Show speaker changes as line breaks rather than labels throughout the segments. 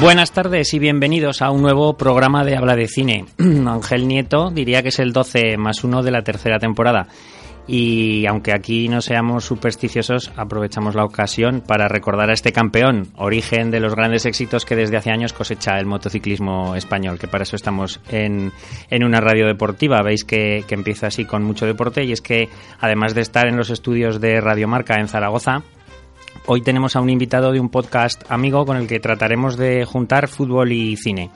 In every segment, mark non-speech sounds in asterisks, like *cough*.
Buenas tardes y bienvenidos a un nuevo programa de Habla de Cine. *clears throat* Ángel Nieto diría que es el 12 más 1 de la tercera temporada. Y aunque aquí no seamos supersticiosos, aprovechamos la ocasión para recordar a este campeón, origen de los grandes éxitos que desde hace años cosecha el motociclismo español, que para eso estamos en, en una radio deportiva. Veis que, que empieza así con mucho deporte y es que además de estar en los estudios de Radiomarca en Zaragoza, Hoy tenemos a un invitado de un podcast amigo con el que trataremos de juntar fútbol y cine.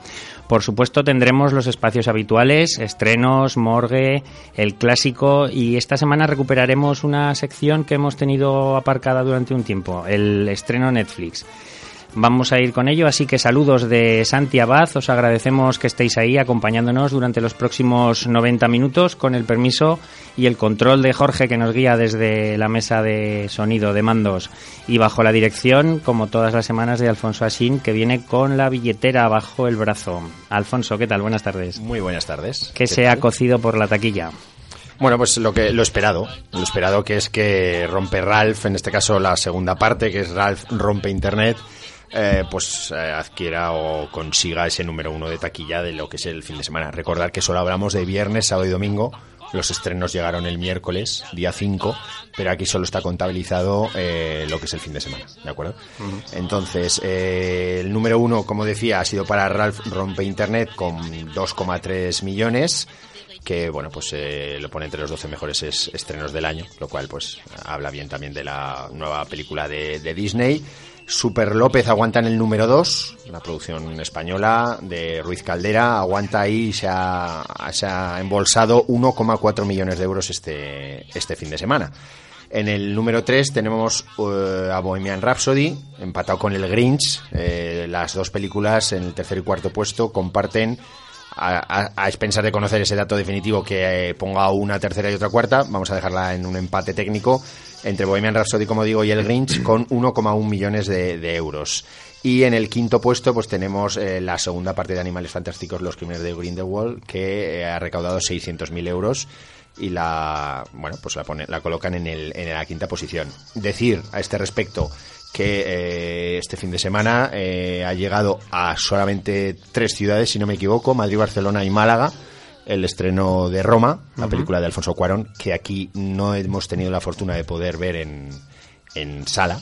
Por supuesto tendremos los espacios habituales, estrenos, morgue, el clásico y esta semana recuperaremos una sección que hemos tenido aparcada durante un tiempo, el estreno Netflix. Vamos a ir con ello, así que saludos de Santi Abad, os agradecemos que estéis ahí acompañándonos durante los próximos 90 minutos con el permiso y el control de Jorge que nos guía desde la mesa de sonido de mandos y bajo la dirección, como todas las semanas, de Alfonso Asín que viene con la billetera bajo el brazo. Alfonso, ¿qué tal? Buenas tardes.
Muy buenas tardes.
¿Qué, se ha cocido por la taquilla?
Bueno, pues lo que lo esperado, lo esperado que es que rompe Ralph, en este caso la segunda parte, que es Ralph rompe Internet, eh, pues eh, adquiera o consiga ese número uno de taquilla de lo que es el fin de semana. Recordar que solo hablamos de viernes, sábado y domingo. Los estrenos llegaron el miércoles, día 5, pero aquí solo está contabilizado eh, lo que es el fin de semana, ¿de acuerdo? Entonces, eh, el número uno, como decía, ha sido para Ralph Rompe Internet con 2,3 millones que bueno pues eh, lo pone entre los 12 mejores es- estrenos del año, lo cual pues habla bien también de la nueva película de, de Disney. Super López aguanta en el número 2, la producción española de Ruiz Caldera, aguanta ahí y se ha, se ha embolsado 1,4 millones de euros este, este fin de semana. En el número 3 tenemos eh, a Bohemian Rhapsody, empatado con el Grinch. Eh, las dos películas en el tercer y cuarto puesto comparten a, a- expensas de conocer ese dato definitivo que eh, ponga una tercera y otra cuarta, vamos a dejarla en un empate técnico entre Bohemian Rhapsody, como digo, y el Grinch *clears throat* con 1,1 millones de, de euros. Y en el quinto puesto, pues tenemos eh, la segunda parte de Animales Fantásticos, Los Crímenes de Grindelwald, que eh, ha recaudado 600.000 euros y la bueno pues la pone, la colocan en, el, en la quinta posición. Decir a este respecto que eh, este fin de semana eh, ha llegado a solamente tres ciudades, si no me equivoco, Madrid, Barcelona y Málaga, el estreno de Roma, la película de Alfonso Cuarón, que aquí no hemos tenido la fortuna de poder ver en, en sala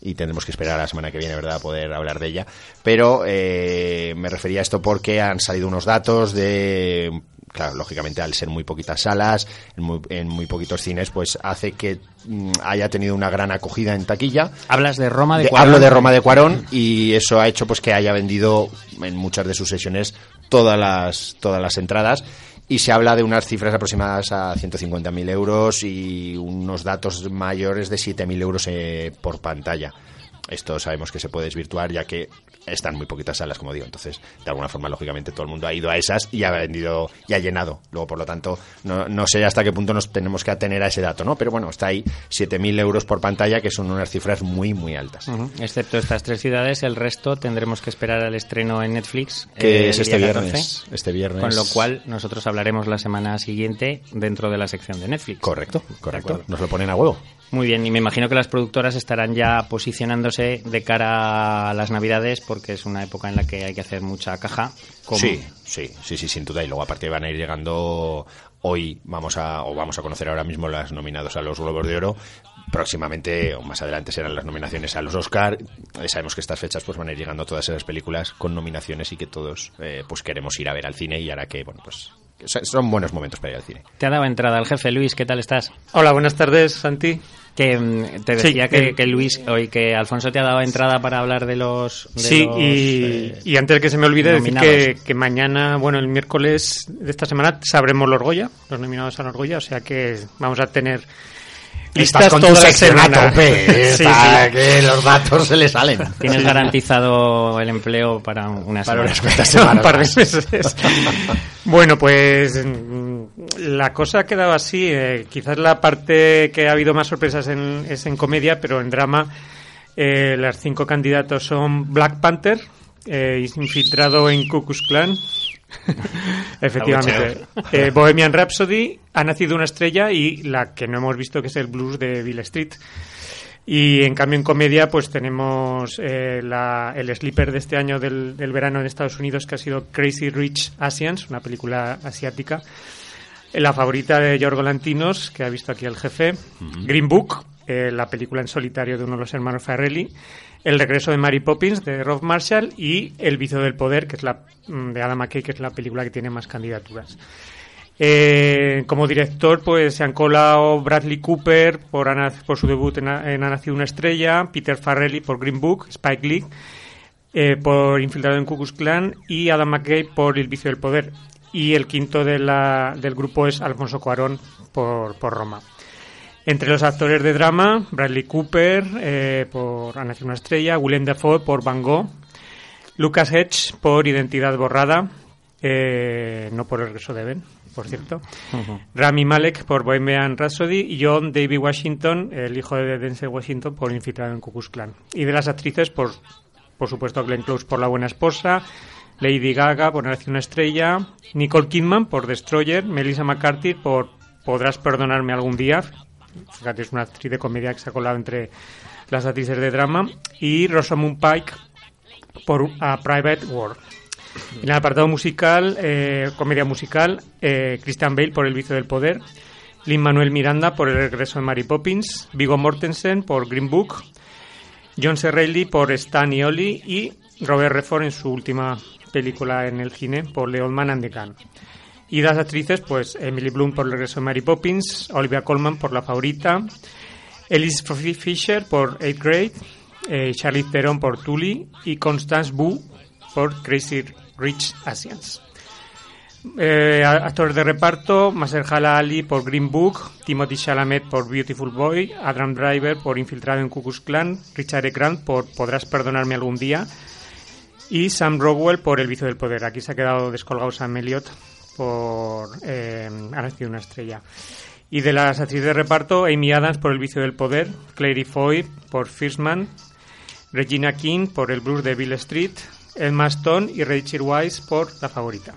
y tendremos que esperar a la semana que viene, ¿verdad?, a poder hablar de ella. Pero eh, me refería a esto porque han salido unos datos de claro, lógicamente al ser muy poquitas salas, en muy, en muy poquitos cines, pues hace que mm, haya tenido una gran acogida en taquilla.
Hablas de Roma de,
De-
Cuarón.
hablo de Roma de Cuarón y eso ha hecho pues que haya vendido en muchas de sus sesiones todas las todas las entradas y se habla de unas cifras aproximadas a 150.000 euros y unos datos mayores de 7.000 euros eh, por pantalla. Esto sabemos que se puede desvirtuar ya que están muy poquitas salas, como digo. Entonces, de alguna forma, lógicamente, todo el mundo ha ido a esas y ha vendido y ha llenado. Luego, por lo tanto, no, no sé hasta qué punto nos tenemos que atener a ese dato, ¿no? Pero bueno, está ahí 7.000 euros por pantalla, que son unas cifras muy, muy altas.
Excepto estas tres ciudades, el resto tendremos que esperar al estreno en Netflix.
Que
eh,
es
el
este viernes.
14,
Este viernes.
Con lo cual, nosotros hablaremos la semana siguiente dentro de la sección de Netflix.
Correcto, correcto. Nos lo ponen a huevo.
Muy bien, y me imagino que las productoras estarán ya posicionándose de cara a las Navidades porque es una época en la que hay que hacer mucha caja. como-
Sí, sí, sí, sin duda. Y luego aparte van a ir llegando hoy, vamos a, o vamos a conocer ahora mismo las nominados a los Globos de Oro. Próximamente, o más adelante, serán las nominaciones a los Oscar. Eh, sabemos que estas fechas pues van a ir llegando todas esas películas con nominaciones y que todos eh, pues queremos ir a ver al cine y hará que, bueno, pues son- buenos momentos para ir al cine.
Te ha dado entrada el jefe, Luis, ¿qué tal estás?
Hola, buenas tardes, Santi.
Que mm, te
Sí,
decía que,
eh,
que Luis, hoy que Alfonso te ha dado entrada para hablar de los. de
sí,
los,
y,
eh,
y antes que se me olvide decir que mañana, bueno, el miércoles de esta semana sabremos los Goya, los nominados a los Goya, o sea que vamos a tener
Estás con
toda
tu sección a tope. *laughs*
Sí,
está
sí.
que los datos se le salen.
Tienes garantizado el empleo para una
Para unas cuantas *laughs*
un
semanas
par de meses. bueno, pues mm, la cosa ha quedado así. eh, quizás la parte que ha habido más sorpresas en, es en comedia, pero en drama eh, las cinco candidatos son Black Panther, eh, infiltrado en Ku Klux Klan. *laughs* Efectivamente. Eh, Bohemian Rhapsody, Ha nacido una estrella y la que no hemos visto que es el blues de Bill Street. Y en cambio en comedia pues tenemos eh, la- el sleeper de este año del, del verano en Estados Unidos que ha sido Crazy Rich Asians, una película asiática. La favorita de Yorgo Lantinos, que ha visto aquí el jefe. Green Book, eh, la película en solitario de uno de los hermanos Farrelly. El regreso de Mary Poppins, de Rob Marshall. Y El vicio del poder, que es la mm, de Adam McKay, que es la película que tiene más candidaturas. Eh, como director, pues se han colado Bradley Cooper por, Ana- por su debut en, Ha- nacido una estrella, Peter Farrelly por Green Book, Spike Lee eh, por Infiltrado en Ku Klux Klan y Adam McKay por El vicio del poder. Y el quinto de la- del grupo es Alfonso Cuarón por, por Roma. Entre los actores de drama, Bradley Cooper eh, por nacido una estrella, Willem Dafoe por Van Gogh, Lucas Hedge por Identidad borrada, eh, no por el regreso de Ben, por cierto. Rami Malek por Bohemian Rhapsody y John David Washington, el hijo de Denzel Washington, por Infiltrado en Ku Klux Klan. Y de las actrices, por, por supuesto, Glenn Close por La Buena Esposa, Lady Gaga por Nace una Estrella, Nicole Kidman por Destroyer, Melissa McCarthy por Podrás Perdonarme Algún Día. Fíjate, es una actriz de comedia que se ha colado entre las actrices de drama. Y Rosamund Pike por A Private World. En el apartado musical, eh, comedia musical, eh, Christian Bale por El vicio del poder, Lin Manuel Miranda por El regreso de Mary Poppins, Viggo Mortensen por Green Book, John C. Reilly por Stan y Ollie y Robert Redford en su última película en el cine por Old Man and the Gun. Y las actrices, pues Emily Bloom por El regreso de Mary Poppins, Olivia Colman por La favorita, Elise Fisher por Eighth Grade, eh, Charlize Theron por Tully y Constance Wu por Crazy Rich Asians. Eh, actores de reparto, Mahershala Ali por Green Book, Timothy Chalamet por Beautiful Boy, Adam Driver por Infiltrado en Ku Klux Klan, Richard E. Grant por Podrás perdonarme algún día y Sam Rockwell por El vicio del poder. Aquí se ha quedado descolgado Sam Elliott por eh, Ha nacido una estrella. Y de las actrices de reparto, Amy Adams por El vicio del poder, Clary Foy por First Man, Regina King por El blues de Bill Street, Emma Stone y Rachel Weisz por La favorita.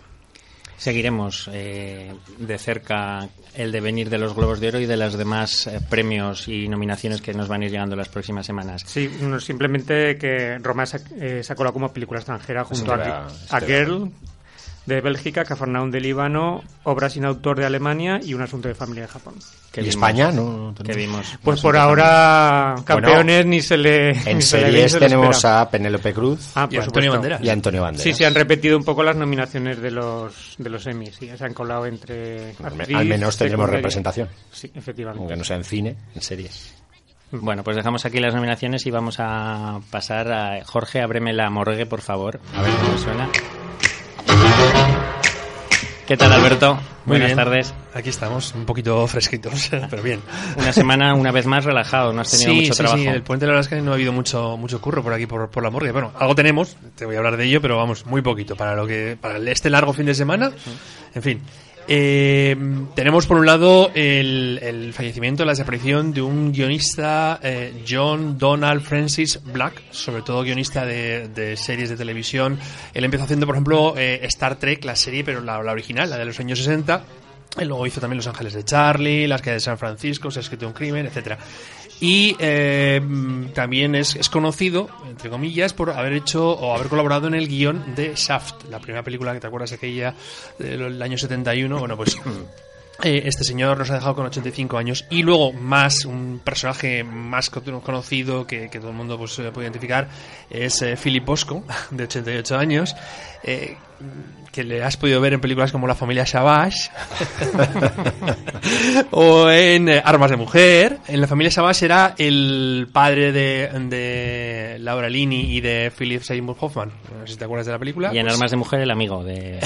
Seguiremos eh, de cerca el devenir de los Globos de Oro y de los demás eh, premios y nominaciones que nos van a ir llegando las próximas semanas.
Sí, no, simplemente que Roma se, eh, se ha colado como película extranjera junto a, a. Girl de Bélgica, Cafarnaum de Líbano, Obra sin autor de Alemania y Un asunto de familia de Japón.
¿Y
vimos-
España? No, no
Que
tenemos.
vimos.
Pues por ahora, campeones
Bueno,
ni se le.
En *laughs*
ni
series
se le
tenemos
espera.
a Penélope Cruz
Ah,
Y Antonio. Banderas.
y a Antonio Banderas.
Sí, se han repetido un poco las nominaciones de los de los Emmys, sí, se han colado entre
Al me-
actriz,
Al menos tendremos representación.
Sí, efectivamente.
Aunque no sea en cine, en series.
Bueno, pues dejamos aquí las nominaciones y vamos a pasar a Jorge, ábreme la morgue, por favor. A ver cómo suena. ¿Qué tal, Alberto?
Muy
Buenas
bien.
tardes.
Aquí estamos, un poquito fresquitos, *laughs* pero bien.
Una semana, una vez más, relajado. No has tenido
sí,
mucho
sí,
trabajo.
sí, el puente la verdad es que no ha habido mucho mucho curro por aquí, por, por la morgue. Bueno, algo tenemos, te voy a hablar de ello, pero vamos, muy poquito para lo que para este largo fin de semana. En fin, eh, tenemos por un lado el, fallecimiento, la desaparición de un guionista, eh, John Donald Francis Black, sobre todo guionista de, series de televisión. Él empezó haciendo, por ejemplo, eh, Star Trek, la serie, pero la, original, la de los años 60. Y luego hizo también Los Ángeles de Charlie, Las que de San Francisco, Se ha escrito un crimen, etcétera. Y eh, también es, es conocido, entre comillas, por haber hecho o haber colaborado en el guion de Shaft, la primera película que te acuerdas aquella del año 71. Bueno, pues *clears throat* eh, este señor nos ha dejado con 85 años. Y luego, más, un personaje más co- conocido que, que todo el mundo pues, puede identificar es eh, Philip Bosco, de 88 años. eh, que le has podido ver en películas como La familia Savage *laughs* o en eh, Armas de Mujer. En La familia Savage era el padre de, de Laura Linney y de Philip Seymour Hoffman. No sé si te acuerdas de la película.
Y en
Pues-
Armas de Mujer, el amigo de...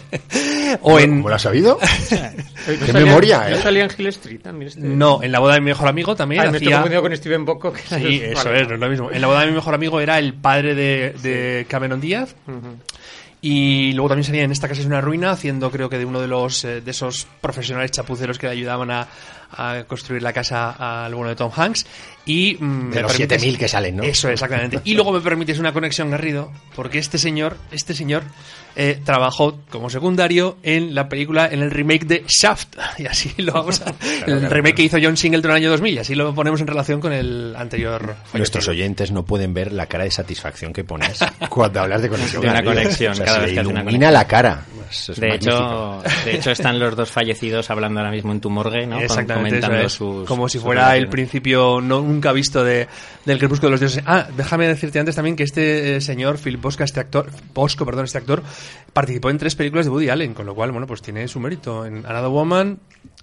*laughs*
o en
¿Cómo lo has sabido? *laughs* ¡Qué memoria,
¿No
eh!
salía en Hill Street también? Este?
No, en la boda de mi mejor amigo también
Ay, me estoy
hacía...
confundido con Steven Bocco. Que
Sí, eso es, no es lo mismo. En la boda de mi mejor amigo era el padre de, de Cameron Díaz. Y luego también salía en esta casa es una ruina, haciendo creo que de uno de los eh, de esos profesionales chapuceros que le ayudaban a, a construir la casa al bueno de Tom Hanks. Y mm,
De los
permites-
7.000 que salen, ¿no?
Eso, exactamente. Y luego me permites una conexión, Garrido, porque este señor, este señor eh, trabajó como secundario en la película, en el remake de Shaft. *laughs* Y así lo vamos a... *laughs* el remake que hizo John Singleton en el año 2000, y así lo ponemos en relación con el anterior.
Nuestros oyentes no pueden ver la cara de satisfacción que pones *laughs* cuando hablas de conexión.
De una
Garrido.
conexión,
O sea,
cada
se
vez que hace una
ilumina la cara. Es- es
De
magnífico.
hecho, de hecho, están los dos fallecidos hablando ahora mismo en tu morgue, ¿no?
Exactamente, eso
comentando
es.
sus-
como si fuera el principio no, nunca visto de, del crepúsculo de los dioses. Ah, déjame decirte antes también que este eh, señor, Philip Bosca, este actor, Bosco, perdón, este actor, participó en tres películas de Woody Allen, con lo cual, bueno, pues tiene su mérito. En Another Woman,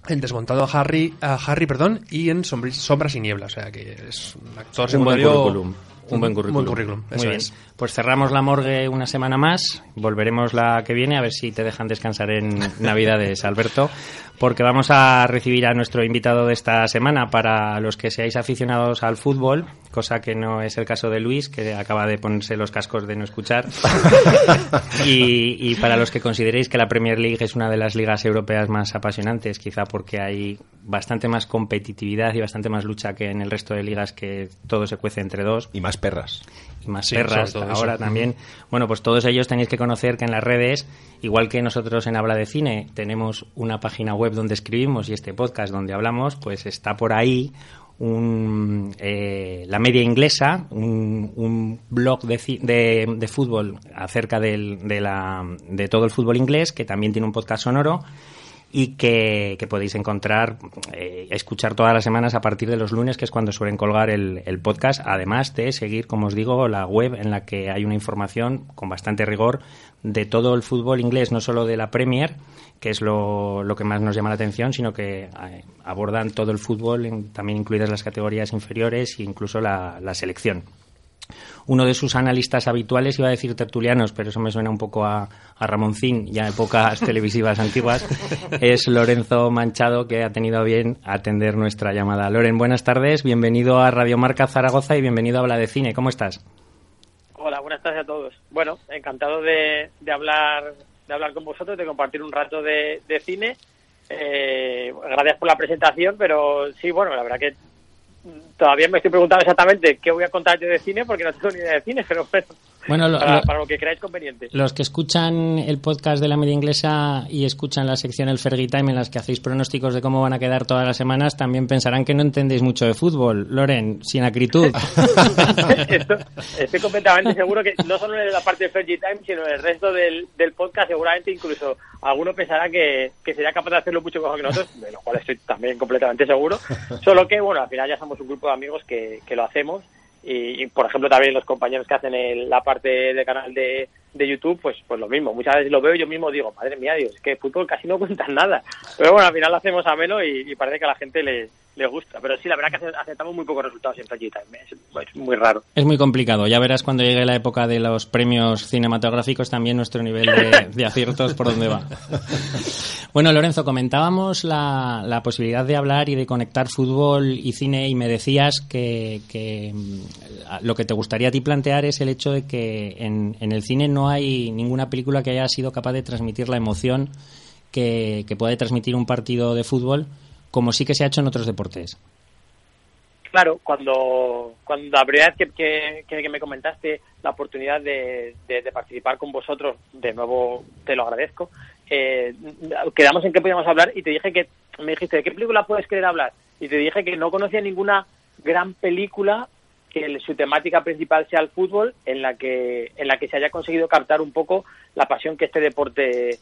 en Desmontado a Harry, a Harry, perdón, y en Sombras y Niebla, o sea que es un actor
Un buen
secundario.
currículum. Un buen currículum.
eso
Muy bien.
es.
Pues cerramos la morgue una semana más. Volveremos la que viene a ver si te dejan descansar en *laughs* Navidades, Alberto, porque vamos a recibir a nuestro invitado de esta semana para los que seáis aficionados al fútbol, cosa que no es el caso de Luis, que acaba de ponerse los cascos de no escuchar. *laughs* y, y para los que consideréis que la Premier League es una de las ligas europeas más apasionantes, quizá porque hay bastante más competitividad y bastante más lucha que en el resto de ligas que todo se cuece entre dos
Y más perras.
Más
Sí,
perras ahora
eso.
también. Bueno, pues todos ellos tenéis que conocer que en las redes, igual que nosotros en Habla de Cine, tenemos una página web donde escribimos y este podcast donde hablamos, pues está por ahí un, eh, la media inglesa, un, un blog de, de, de fútbol acerca del- de, la, de todo el fútbol inglés, que también tiene un podcast sonoro y que, podéis encontrar, eh, escuchar todas las semanas a partir de los lunes, que es cuando suelen colgar el, el podcast, además de seguir, como os digo, la web en la que hay una información con bastante rigor de todo el fútbol inglés, no solo de la Premier, que es lo, lo que más nos llama la atención, sino que eh, abordan todo el fútbol, también incluidas las categorías inferiores e incluso la selección uno de sus analistas habituales, iba a decir tertulianos, pero eso me suena un poco a, a Ramoncín, ya épocas *laughs* televisivas antiguas, es Lorenzo Manchado, que ha tenido bien atender nuestra llamada. Loren, buenas tardes, bienvenido a Radio Marca Zaragoza y bienvenido a Habla de Cine. ¿Cómo estás?
Hola, buenas tardes a todos. Bueno, encantado de, de hablar de hablar con vosotros, de compartir un rato de, de cine. Eh, gracias por la presentación, pero sí, bueno, la verdad que todavía me estoy preguntando exactamente qué voy a contar yo de cine porque no tengo ni idea de cine, pero bueno,
Bueno, lo-
para,
lo-
para lo que creáis conveniente.
Los que escuchan el podcast de la media inglesa y escuchan la sección El Fergie Time en las que hacéis pronósticos de cómo van a quedar todas las semanas también pensarán que no entendéis mucho de fútbol. Loren, sin acritud. *laughs*
Esto- estoy completamente seguro que no solo en la parte de Fergie Time, sino en el resto del, del podcast, seguramente incluso alguno pensará que, que sería capaz de hacerlo mucho mejor que nosotros, de lo cual estoy también completamente seguro. Solo que, bueno, al final ya somos un grupo de amigos que, que lo hacemos. Y, y, por ejemplo, también los compañeros que hacen el- la parte del canal de, de YouTube, pues pues lo mismo. Muchas veces lo veo y yo mismo digo, madre mía, Dios, es que fútbol casi no cuentan nada. Pero bueno, al final lo hacemos ameno y, y parece que a la gente le, le gusta. Pero sí, la verdad que ace- aceptamos muy pocos resultados en Fergie Time. Es, es muy raro.
Es muy complicado. Ya verás cuando llegue la época de los premios cinematográficos también nuestro nivel de, de aciertos por dónde va. Bueno, Lorenzo, comentábamos la, la posibilidad de hablar y de conectar fútbol y cine y me decías que, que, mm, lo que te gustaría a ti plantear es el hecho de que en, en el cine no hay ninguna película que haya sido capaz de transmitir la emoción que, que puede transmitir un partido de fútbol como sí que se ha hecho en otros deportes.
Claro, cuando, cuando la primera vez que, que, que- me comentaste la oportunidad de, de- de participar con vosotros, de nuevo te lo agradezco, eh, quedamos en qué podíamos hablar y te dije que, me dijiste, ¿de qué película puedes querer hablar? Y te dije que no conocía ninguna gran película que su temática principal sea el fútbol, en la que, en la que se haya conseguido captar un poco la pasión que este deporte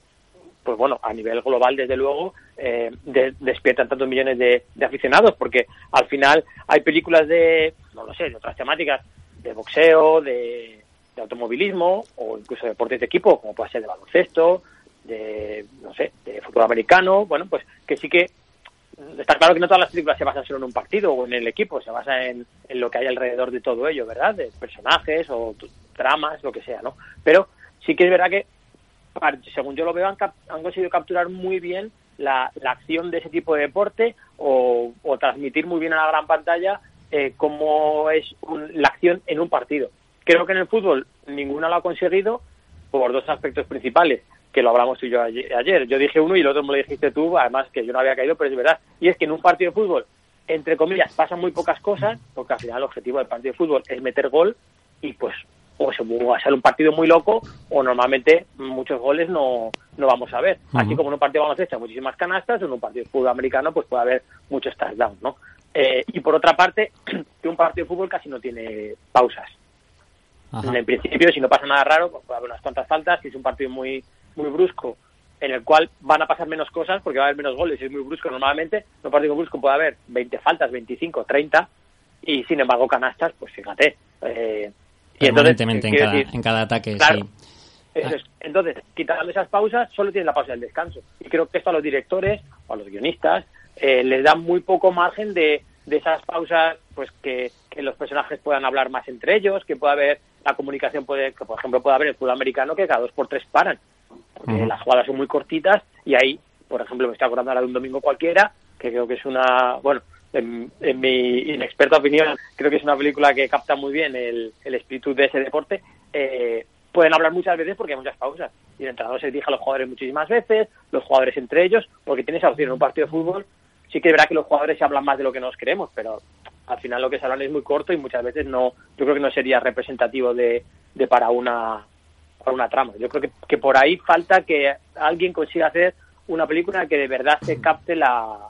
pues bueno, a nivel global, desde luego, eh, de- despiertan tantos millones de, aficionados, porque al final hay películas de, no lo sé, de otras temáticas, de boxeo, de, de automovilismo, o incluso deportes de equipo, como puede ser de baloncesto, de, no sé, de fútbol americano, bueno, pues que sí que está claro que no todas las películas se basan solo en un partido o en el equipo, se basa en, en lo que hay alrededor de todo ello, ¿verdad? De personajes o tramas, lo que sea, ¿no? Pero sí que es verdad que según yo lo veo, han, han conseguido capturar muy bien la, acción de ese tipo de deporte o, transmitir muy bien a la gran pantalla eh, cómo es la acción en un partido. Creo que en el fútbol ninguna lo ha conseguido por dos aspectos principales, que lo hablamos tú y yo ayer. Yo dije uno y el otro me lo dijiste tú, además que yo no había caído, pero es verdad. Y es que en un partido de fútbol, entre comillas, pasan muy pocas cosas, porque al final el objetivo del partido de fútbol es meter gol y pues o se va a ser un partido muy loco o normalmente muchos goles no, no vamos a ver. Así como en un partido vamos a echar muchísimas canastas, en un partido de fútbol americano pues puede haber muchos touchdowns, ¿no? Eh, y por otra parte, *clears throat* que un partido de fútbol casi no tiene pausas. En principio, si no pasa nada raro, pues puede haber unas cuantas faltas, si es un partido muy, muy brusco, en el cual van a pasar menos cosas porque va a haber menos goles, es muy brusco normalmente, en un partido brusco puede haber 20 faltas, 25, 30, y sin embargo canastas, pues fíjate, eh,
y entonces, en, cada, ataque. sí.
Entonces, quitando esas pausas, solo tienen la pausa del descanso. Y creo que esto a los directores o a los guionistas eh, les da muy poco margen de, de esas pausas, pues que, los personajes puedan hablar más entre ellos, que pueda haber la comunicación, puede que por ejemplo pueda haber el fútbol americano que cada dos por tres paran. Porque las jugadas son muy cortitas y ahí, por ejemplo, me estoy acordando ahora de un domingo cualquiera, que creo que es una, bueno, en, mi inexperta opinión, creo que es una película que capta muy bien el, espíritu de ese deporte. Eh, pueden hablar muchas veces porque hay muchas pausas. Y el entrenador se dirige a los jugadores muchísimas veces, los jugadores entre ellos, porque tiene esa opción en un partido de fútbol. Sí que es verdad que los jugadores se hablan más de lo que nos queremos, pero al final lo que se hablan es muy corto y muchas veces no, yo creo que no sería representativo de, de para una para una trama. Yo creo que, que por ahí falta que alguien consiga hacer una película que de verdad se capte la,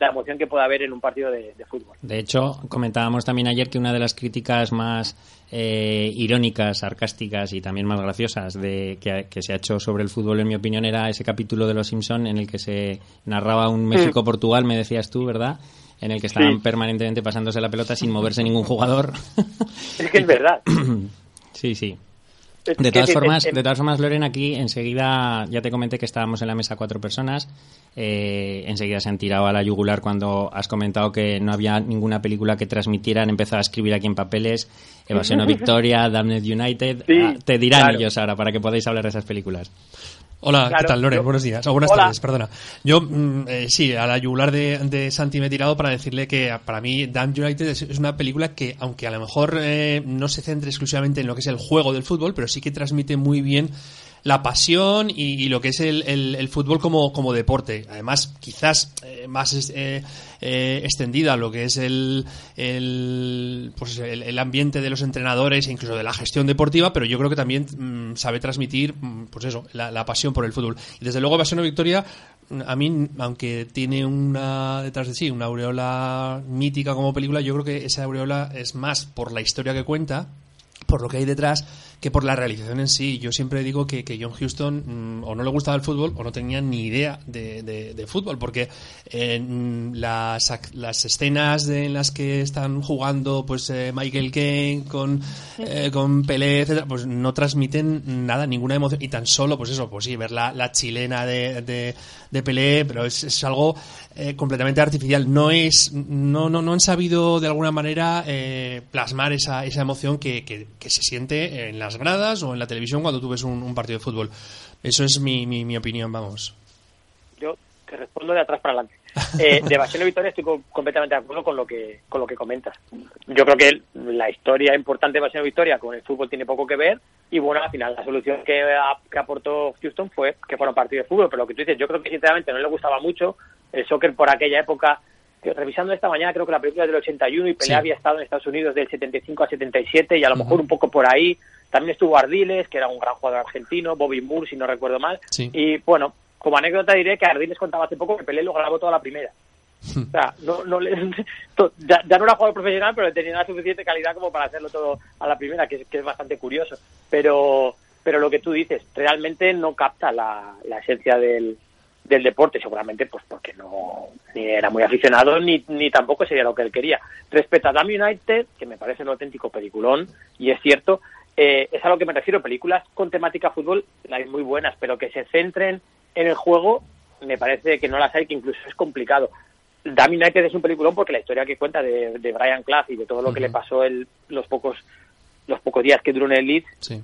la emoción que pueda haber en un partido de, fútbol.
De hecho, comentábamos también ayer que una de las críticas más eh, irónicas, sarcásticas y también más graciosas de, que, se ha hecho sobre el fútbol, en mi opinión, era ese capítulo de Los Simpson en el que se narraba un México-Portugal, me decías tú, ¿verdad? En el que estaban permanentemente pasándose la pelota sin moverse ningún jugador.
Es que es verdad. *coughs*
sí, sí. De todas formas, de todas formas, Loren, aquí enseguida ya te comenté que estábamos en la mesa cuatro personas. Eh, enseguida se han tirado a la yugular cuando has comentado que no había ninguna película que transmitieran. Empezado a escribir aquí en papeles. Evasión o *laughs* Victoria, Damned United. Ah, te dirán ellos ahora para que podáis hablar de esas películas.
Hola, ¿qué tal, Loren? Buenos días. O buenas tardes, perdona. Yo, mm, eh, sí, a la yugular de, de, Santi me he tirado para decirle que para mí Damn United es, una película que, aunque a lo mejor eh, no se centre exclusivamente en lo que es el juego del fútbol, pero sí que transmite muy bien la pasión y, lo que es el, el, fútbol como, como, deporte. Además, quizás eh, más eh, eh, extendida lo que es el, el, pues el, ambiente de los entrenadores e incluso de la gestión deportiva, pero yo creo que también mm, sabe transmitir mm, pues eso, la, pasión por el fútbol. Y desde luego, Pasión Victoria, a mí, aunque tiene una detrás de sí una aureola mítica como película, yo creo que esa aureola es más por la historia que cuenta, por lo que hay detrás que por la realización en sí. Yo siempre digo que, que John Houston mm, o no le gustaba el fútbol o no tenía ni idea de, de, fútbol, porque en las, las escenas de, en las que están jugando pues eh, Michael Caine con, eh, con Pelé, etcétera, pues no transmiten nada, ninguna emoción. Y tan solo, pues eso, pues sí, ver la, la chilena de, de, de Pelé, pero es, es algo eh, completamente artificial. No es, no, no, no han sabido de alguna manera plasmar esa, esa emoción que, que, que se siente en la gradas o en la televisión cuando tú ves un, partido de fútbol. Eso es mi, mi, opinión, vamos.
Yo te respondo de atrás para adelante. Eh, *laughs* de Pasión y Victoria estoy completamente de acuerdo con lo que con lo que comentas. Yo creo que la historia importante de Pasión y Victoria con el fútbol tiene poco que ver y bueno, al final la solución que, que aportó Houston fue que fuera un partido de fútbol, pero lo que tú dices, yo creo que sinceramente no le gustaba mucho el soccer por aquella época revisando esta mañana creo que la película es del 81 y Pelé había estado en Estados Unidos del 75 a 77 y a lo mejor un poco por ahí también estuvo Ardiles, que era un gran jugador argentino, Bobby Moore, si no recuerdo mal. Y bueno, como anécdota diré que Ardiles contaba hace poco que Pelé lo grabó toda la primera. o sea, no, no *laughs* ya, no era jugador profesional, pero tenía la suficiente calidad como para hacerlo todo a la primera, que es, que es bastante curioso. Pero, pero lo que tú dices, realmente no capta la, la esencia del, del deporte, seguramente pues porque no ni era muy aficionado ni, ni tampoco sería lo que él quería. Respecto a Dam United, que me parece un auténtico peliculón, y es cierto, eh, es a lo que me refiero. Películas con temática fútbol hay muy buenas, pero que se centren en el juego me parece que no las hay, que incluso es complicado. Damn United es un peliculón porque la historia que cuenta de, de Brian Clough y de todo lo que le pasó el, los pocos los pocos días que duró en el Leeds,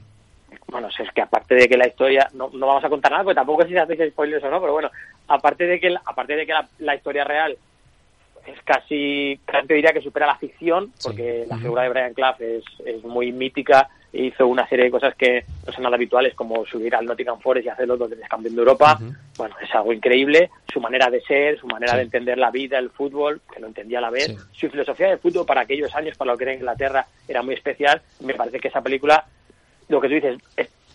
bueno, es que aparte de que la historia, no, no vamos a contar nada, porque tampoco sé si hacéis spoilers o no, pero bueno, aparte de que, aparte de que la, historia real es casi, casi te diría que supera la ficción, porque la figura de Brian Clough es, es muy mítica hizo una serie de cosas que no son nada habituales, como subir al Nottingham Forest y hacerlo dos veces campeón de Europa. Bueno, es algo increíble. Su manera de ser, su manera de entender la vida, el fútbol, que lo entendía a la vez. Su filosofía de fútbol para aquellos años, para lo que era Inglaterra, era muy especial. Me parece que esa película, lo que tú dices,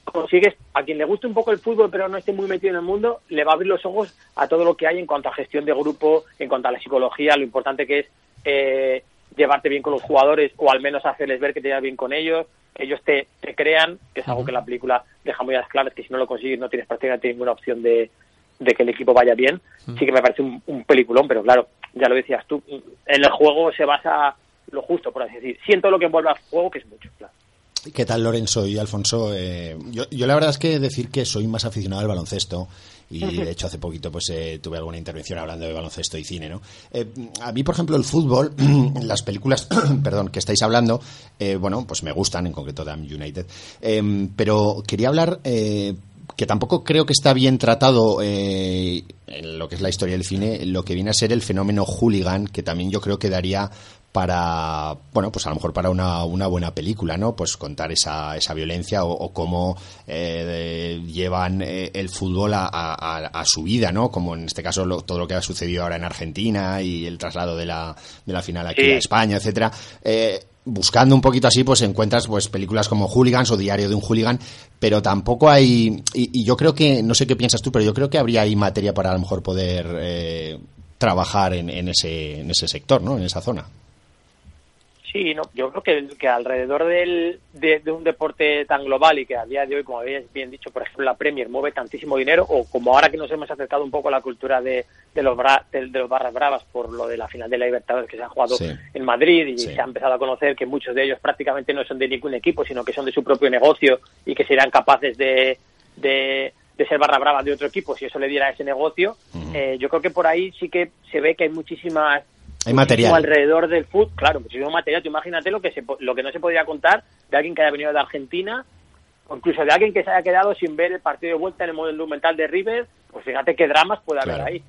consigues, a quien le guste un poco el fútbol pero no esté muy metido en el mundo, le va a abrir los ojos a todo lo que hay en cuanto a gestión de grupo, en cuanto a la psicología, lo importante que es eh, llevarte bien con los jugadores o al menos hacerles ver que te llevas bien con ellos, ellos te, te crean, que es algo que la película deja muy claras, que si no lo consigues no tienes prácticamente ninguna opción de, de que el equipo vaya bien. Sí que me parece un, peliculón, pero claro, ya lo decías tú, en el juego se basa lo justo, por así decir. Siento lo que envuelve al juego, que es mucho, claro.
¿Qué tal Lorenzo y Alfonso? Eh, yo, yo, la verdad es que decir que soy más aficionado al baloncesto y de hecho hace poquito pues eh, tuve alguna intervención hablando de baloncesto y cine, ¿no? Eh, a mí, por ejemplo, el fútbol, *clears throat* las películas, *clears throat* perdón, que estáis hablando, bueno, pues me gustan, en concreto Damn United, pero quería hablar que tampoco creo que está bien tratado en lo que es la historia del cine, lo que viene a ser el fenómeno hooligan, que también yo creo que daría para, bueno, pues a lo mejor para una, una buena película, ¿no? Pues contar esa, esa violencia o, cómo eh, llevan eh, el fútbol a, a, su vida, ¿no? Como en este caso todo lo que ha sucedido ahora en Argentina y el traslado de la, de la final aquí a España, etcétera. Eh, buscando un poquito así, pues encuentras pues películas como Hooligans o Diario de un Hooligan, pero tampoco hay, y, yo creo que, no sé qué piensas tú, pero yo creo que habría ahí materia para a lo mejor poder trabajar en, en, ese, en ese sector, ¿no? En esa zona.
Sí, no, yo creo que, que alrededor del, de, un deporte tan global y que a día de hoy, como habéis bien dicho, por ejemplo, la Premier mueve tantísimo dinero, o como ahora que nos hemos acercado un poco a la cultura de, de los, de, los barras bravas por lo de la final de la Libertadores que se ha jugado en Madrid y se ha empezado a conocer que muchos de ellos prácticamente no son de ningún equipo, sino que son de su propio negocio y que serán capaces de, de, ser barra brava de otro equipo si eso le diera ese negocio. Eh, yo creo que por ahí sí que se ve que hay muchísimas
hay material.
alrededor del fútbol, claro, muchísimo material. Tú imagínate lo que, se, lo que no se podría contar de alguien que haya venido de Argentina, o incluso de alguien que se haya quedado sin ver el partido de vuelta en el modelo mental de River, pues fíjate qué dramas puede haber ahí.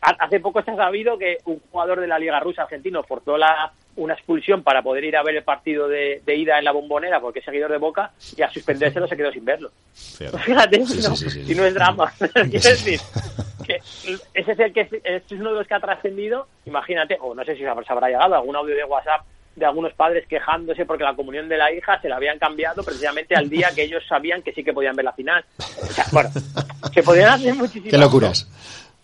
Hace poco se ha sabido que un jugador de la Liga Rusa argentino forzó la, una expulsión para poder ir a ver el partido de, ida en la bombonera porque es seguidor de Boca y a suspendérselo se quedó sin verlo. Fíjate, si no es drama. *laughs* *laughs* Quiero decir, que ese es el que es uno de los que ha trascendido, imagínate, o no sé si se habrá llegado algún audio de WhatsApp de algunos padres quejándose porque la comunión de la hija se la habían cambiado precisamente al día que ellos sabían que sí que podían ver la final. bueno, se podían hacer muchísimas
Qué locuras.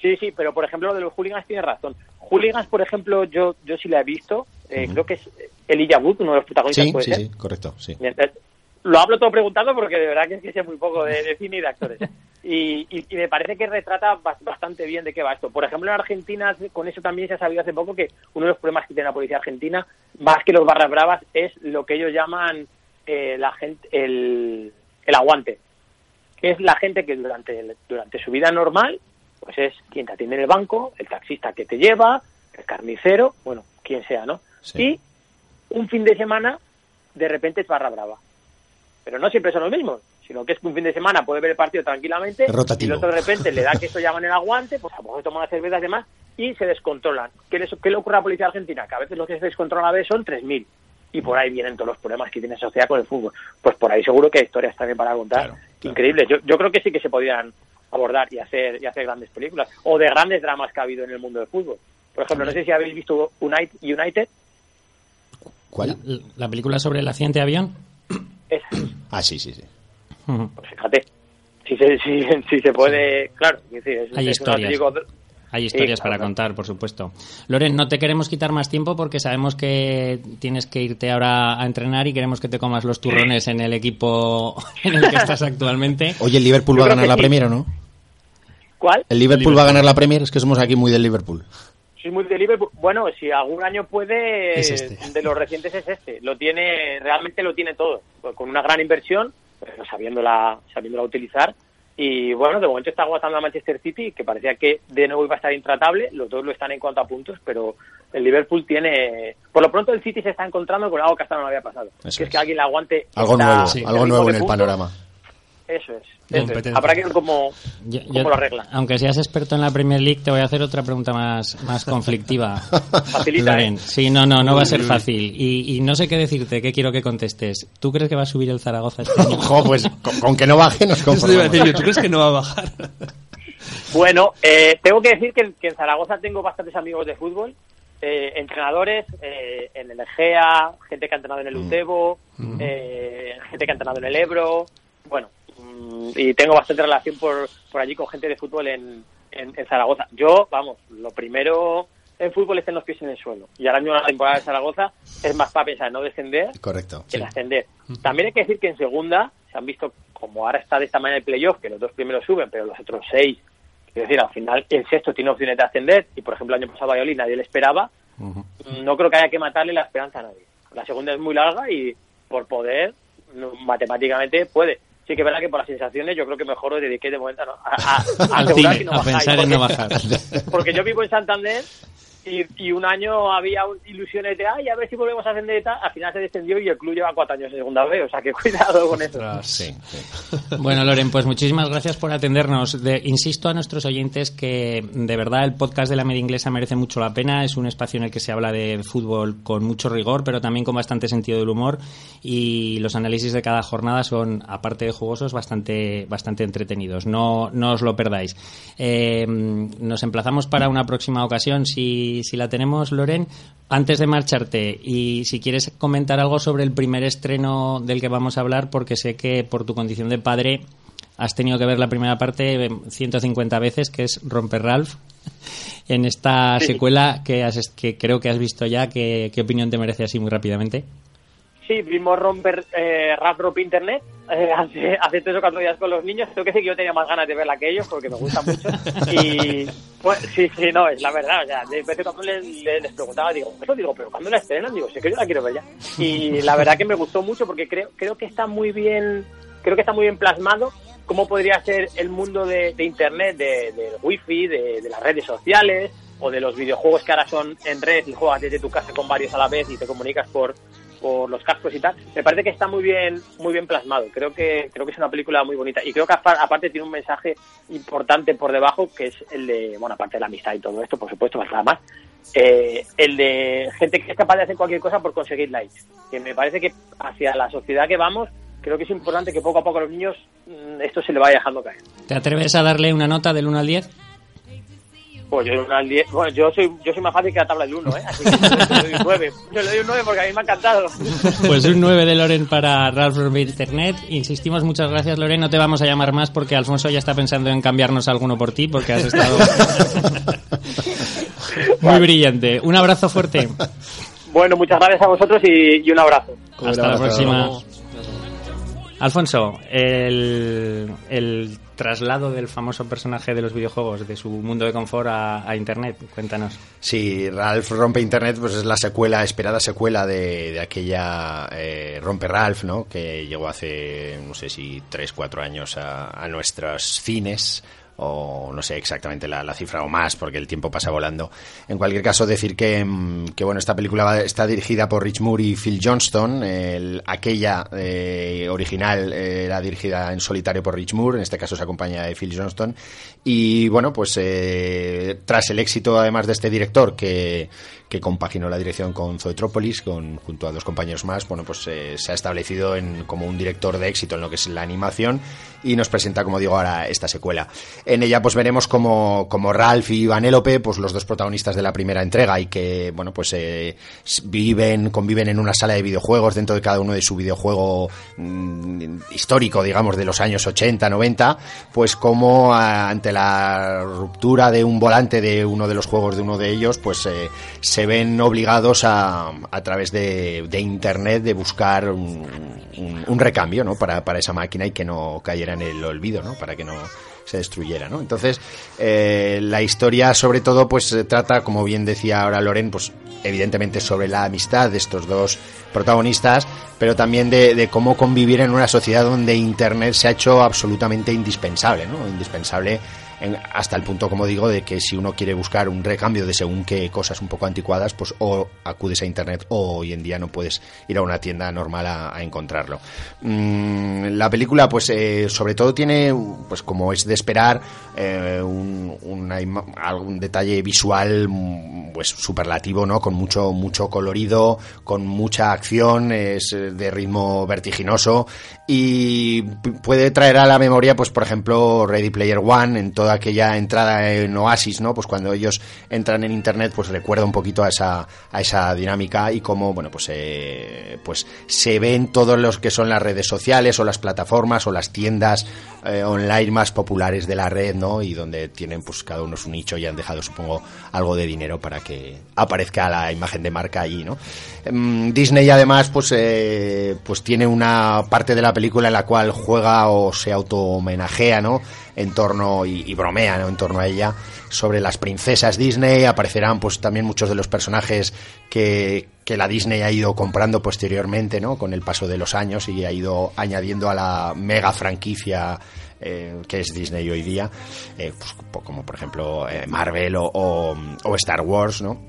Sí, sí, pero por ejemplo lo de los hooligans tiene razón. Hooligans, por ejemplo, yo yo sí la he visto, eh, creo que es Elijah Wood, uno de los protagonistas.
Sí, sí, sí, correcto, sí.
Lo hablo todo preguntando porque de verdad que es que sé muy poco de, cine y de actores. Y, me parece que retrata bastante bien de qué va esto. Por ejemplo, en Argentina, con eso también se ha sabido hace poco que uno de los problemas que tiene la policía argentina, más que los barras bravas, es lo que ellos llaman eh, la gente, el, el aguante. Que es la gente que durante, durante su vida normal, pues es quien te atiende en el banco, el taxista que te lleva, el carnicero, bueno, quien sea, ¿no? Y un fin de semana, de repente es barra brava pero no siempre son los mismos, sino que es que un fin de semana puede ver el partido tranquilamente y el otro de repente le da que esto llaman el aguante, pues a lo mejor toma una cerveza y demás y se descontrolan. ¿Qué, ¿Qué le ocurre a la policía argentina? Que a veces los que se descontrolan a veces son 3.000 y por ahí vienen todos los problemas que tiene la sociedad con el fútbol. Pues por ahí seguro que hay historias también para contar increíbles. Yo, yo creo que sí que se podían abordar y hacer y hacer grandes películas o de grandes dramas que ha habido en el mundo del fútbol. Por ejemplo, no sé si habéis visto United.
¿Cuál?
¿La película sobre el accidente de avión? *clears throat*
Ah, sí, sí, sí.
Pues fíjate, si se, si, se puede, claro.
hay historias. Hay historias para contar, por supuesto. Loren, no te queremos quitar más tiempo porque sabemos que tienes que irte ahora a entrenar y queremos que te comas los turrones en el equipo *laughs* en el que estás actualmente.
Oye, ¿el Liverpool va a ganar la Premier o no?
¿Cuál?
¿El Liverpool, va a ganar la Premier? Es que somos aquí muy del Liverpool.
Sí, muy Liverpool. Bueno, si algún año puede, este. *laughs* de los recientes es este. Lo tiene, realmente lo tiene todo. Con una gran inversión, pero sabiéndola, sabiéndola utilizar. Y bueno, de momento está aguantando a Manchester City, que parecía que de nuevo iba a estar intratable. Los dos lo están en cuanto a puntos, pero el Liverpool tiene. Por lo pronto, el City se está encontrando con algo que hasta no había pasado. que es. que alguien le aguante.
Algo nuevo, algo nuevo en el panorama
Eso es. Habrá que ver cómo, lo arreglan.
Aunque seas experto en la Premier League, te voy a hacer otra pregunta más, más conflictiva. *laughs*
Facilita, ¿eh?
Sí, no, no, no va a ser fácil. Y, no sé qué decirte, qué quiero que contestes. ¿Tú crees que va a subir el Zaragoza este año? *laughs*
pues con, que no baje nos *laughs* conformamos.
¿Tú crees que no va a bajar?
bueno, eh, tengo que decir que, en Zaragoza tengo bastantes amigos de fútbol. Eh, entrenadores eh, en el Egea, gente que ha entrenado en el mm. Utebo, mm. gente que ha entrenado en el Ebro, bueno, y tengo bastante relación por, por allí con gente de fútbol en, en, Zaragoza. Yo, vamos, lo primero en fútbol es en los pies en el suelo. Y ahora mismo la temporada de Zaragoza es más para pensar en no descender
Correcto,
que en ascender. También hay que decir que en segunda se han visto, como ahora está de esta manera el playoff, que los dos primeros suben, pero los otros seis, es decir, al final el sexto tiene opciones de ascender, y por ejemplo el año pasado a Valladolid nadie le esperaba, no creo que haya que matarle la esperanza a nadie. La segunda es muy larga y por poder, matemáticamente puede sí que es verdad que por las sensaciones yo creo que mejor os dediquéis de momento a,
a, *laughs* a pensar en no bajar. *laughs*
Porque yo vivo en Santander y, un año había ilusiones de, ay, a ver si volvemos a ascender y tal. Al final se descendió y el club lleva cuatro años en segunda B, o sea que *laughs* cuidado con eso. *laughs*
Bueno, Loren, pues muchísimas gracias por atendernos. De, insisto a nuestros oyentes que de verdad el podcast de la media inglesa merece mucho la pena. Es un espacio en el que se habla de fútbol con mucho rigor, pero también con bastante sentido del humor. Y los análisis de cada jornada son, aparte de jugosos, bastante, bastante entretenidos. No, no os lo perdáis. Eh, nos emplazamos para una próxima ocasión. Si si, la tenemos, Loren, antes de marcharte y si quieres comentar algo sobre el primer estreno del que vamos a hablar, porque sé que por tu condición de padre has tenido que ver la primera parte 150 veces, que es Romper Ralph. *laughs* En esta secuela que, que creo que has visto ya, ¿qué, ¿qué opinión te merece así muy rápidamente?
Sí, vimos romper eh, Rap Internet eh, hace, hace tres o cuatro días con los niños. Tengo que decir que yo tenía más ganas de verla que ellos porque me gusta mucho. *laughs* Y pues, sí, sí, no, es la verdad. O sea, de vez cuando les, les, preguntaba, digo, eso digo, pero ¿cuándo la estrenan? Digo, sé que yo la quiero ver ya. Y la verdad que me gustó mucho porque creo, creo que está muy bien, creo que está muy bien plasmado cómo podría ser el mundo de, Internet, de, del wifi, de, de las redes sociales o de los videojuegos que ahora son en red y juegas desde tu casa con varios a la vez y te comunicas por por los cascos y tal, me parece que está muy bien, muy bien plasmado. Creo que, creo que es una película muy bonita. Y creo que aparte tiene un mensaje importante por debajo, que es el de, bueno, aparte de la amistad y todo esto, por supuesto, nada más, eh, el de gente que es capaz de hacer cualquier cosa por conseguir likes. Que me parece que hacia la sociedad que vamos, creo que es importante que poco a poco a los niños mm, esto se le vaya dejando caer.
¿Te atreves a darle una nota del 1 al 10?
Pues yo, bueno, yo soy yo soy más fácil que la tabla del 1, ¿eh? Así que yo le doy un *laughs* 9. Yo le doy un 9 porque a mí me ha encantado.
Pues un 9 de Loren para Ralph Internet. Insistimos, muchas gracias, Loren. No te vamos a llamar más porque Alfonso ya está pensando en cambiarnos alguno por ti porque has estado *laughs* muy brillante. Un abrazo fuerte.
Bueno, muchas gracias a vosotros y, y un abrazo.
Hasta la próxima. Alfonso, el, el, traslado del famoso personaje de los videojuegos, de su mundo de confort a, Internet, cuéntanos.
Sí, Ralph Rompe Internet pues es la secuela, esperada secuela de, de aquella eh, Rompe Ralph, ¿no? que llegó hace, no sé si tres, cuatro años a, a nuestros cines o no sé exactamente la, cifra o más, porque el tiempo pasa volando. En cualquier caso, decir que, mm, que bueno, esta película está dirigida por Rich Moore y Phil Johnston. aquella eh, original era dirigida en solitario por Rich Moore, en este caso se acompaña de Phil Johnston. Y bueno, pues eh, tras el éxito además de este director que que compaginó la dirección con Zoetropolis, con, junto a dos compañeros más, bueno, pues eh, se ha establecido en, como un director de éxito en lo que es la animación y nos presenta, como digo, ahora esta secuela. En ella pues veremos como, como Ralph y Vanellope, pues los dos protagonistas de la primera entrega y que, bueno, pues eh, viven, conviven en una sala de videojuegos dentro de cada uno de su videojuego mm, histórico, digamos, de los años 80, 90, pues como ante la ruptura de un volante de uno de los juegos de uno de ellos, pues eh, se se ven obligados a, a través de, de Internet de buscar un, un, recambio ¿no? para, para esa máquina y que no cayera en el olvido, ¿no? para que no se destruyera, ¿no? Entonces, eh, la historia sobre todo pues trata, como bien decía ahora Loren, pues evidentemente sobre la amistad de estos dos protagonistas, pero también de, de, cómo convivir en una sociedad donde Internet se ha hecho absolutamente indispensable, ¿no? Indispensable hasta el punto, como digo, de que si uno quiere buscar un recambio de según qué cosas un poco anticuadas, pues o acudes a Internet o hoy en día no puedes ir a una tienda normal a, encontrarlo. Mm, la película, pues eh, sobre todo tiene, pues como es de esperar, eh, un, algún detalle visual mm, pues superlativo, ¿no? Con mucho, mucho colorido, con mucha acción, es de ritmo vertiginoso y puede traer a la memoria, pues por ejemplo, Ready Player One, en toda aquella entrada en Oasis, ¿no? Pues cuando ellos entran en Internet, pues recuerda un poquito a esa, a esa dinámica y cómo, bueno, pues, eh, pues se ven todos los que son las redes sociales o las plataformas o las tiendas eh, online más populares de la red, ¿no? Y donde tienen, pues cada uno su nicho y han dejado, supongo, algo de dinero para que aparezca la imagen de marca allí, ¿no? Em, Disney además, pues, eh, pues tiene una parte de la película en la cual juega o se auto homenajea, ¿no? En torno y, bromea, ¿no? En torno a ella sobre las princesas Disney. Aparecerán, pues, también muchos de los personajes que, que la Disney ha ido comprando posteriormente, ¿no? Con el paso de los años y ha ido añadiendo a la mega franquicia eh, que es Disney hoy día, eh, pues, como por ejemplo eh, Marvel o, o, Star Wars, ¿no?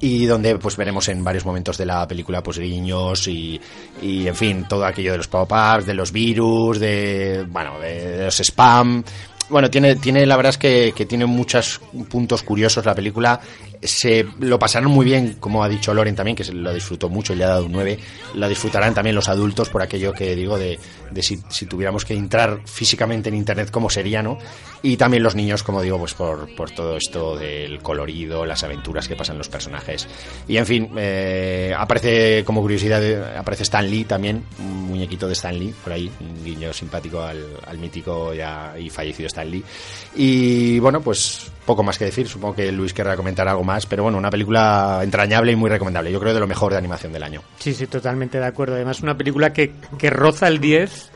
Y donde pues veremos en varios momentos de la película pues guiños y, y en fin todo aquello de los pop-ups de los virus de bueno de, los spam bueno, tiene, tiene, la verdad es que, que, tiene muchos puntos curiosos la película se lo pasaron muy bien, como ha dicho Loren también, que se lo disfrutó mucho y le ha dado un 9. Lo disfrutarán también los adultos por aquello que digo de, de si, si, tuviéramos que entrar físicamente en Internet, cómo sería, ¿no? Y también los niños, como digo, pues por, por todo esto del colorido, las aventuras que pasan los personajes. Y en fin, eh, aparece como curiosidad, aparece Stan Lee también, un muñequito de Stan Lee, por ahí, un guiño simpático al, al mítico ya y fallecido Stan Lee. Y bueno, pues poco más que decir, supongo que Luis querrá comentar algo más, pero bueno, una película entrañable y muy recomendable. Yo creo de lo mejor de animación del año.
Sí, sí, totalmente de acuerdo. Además, una película que, que roza el 10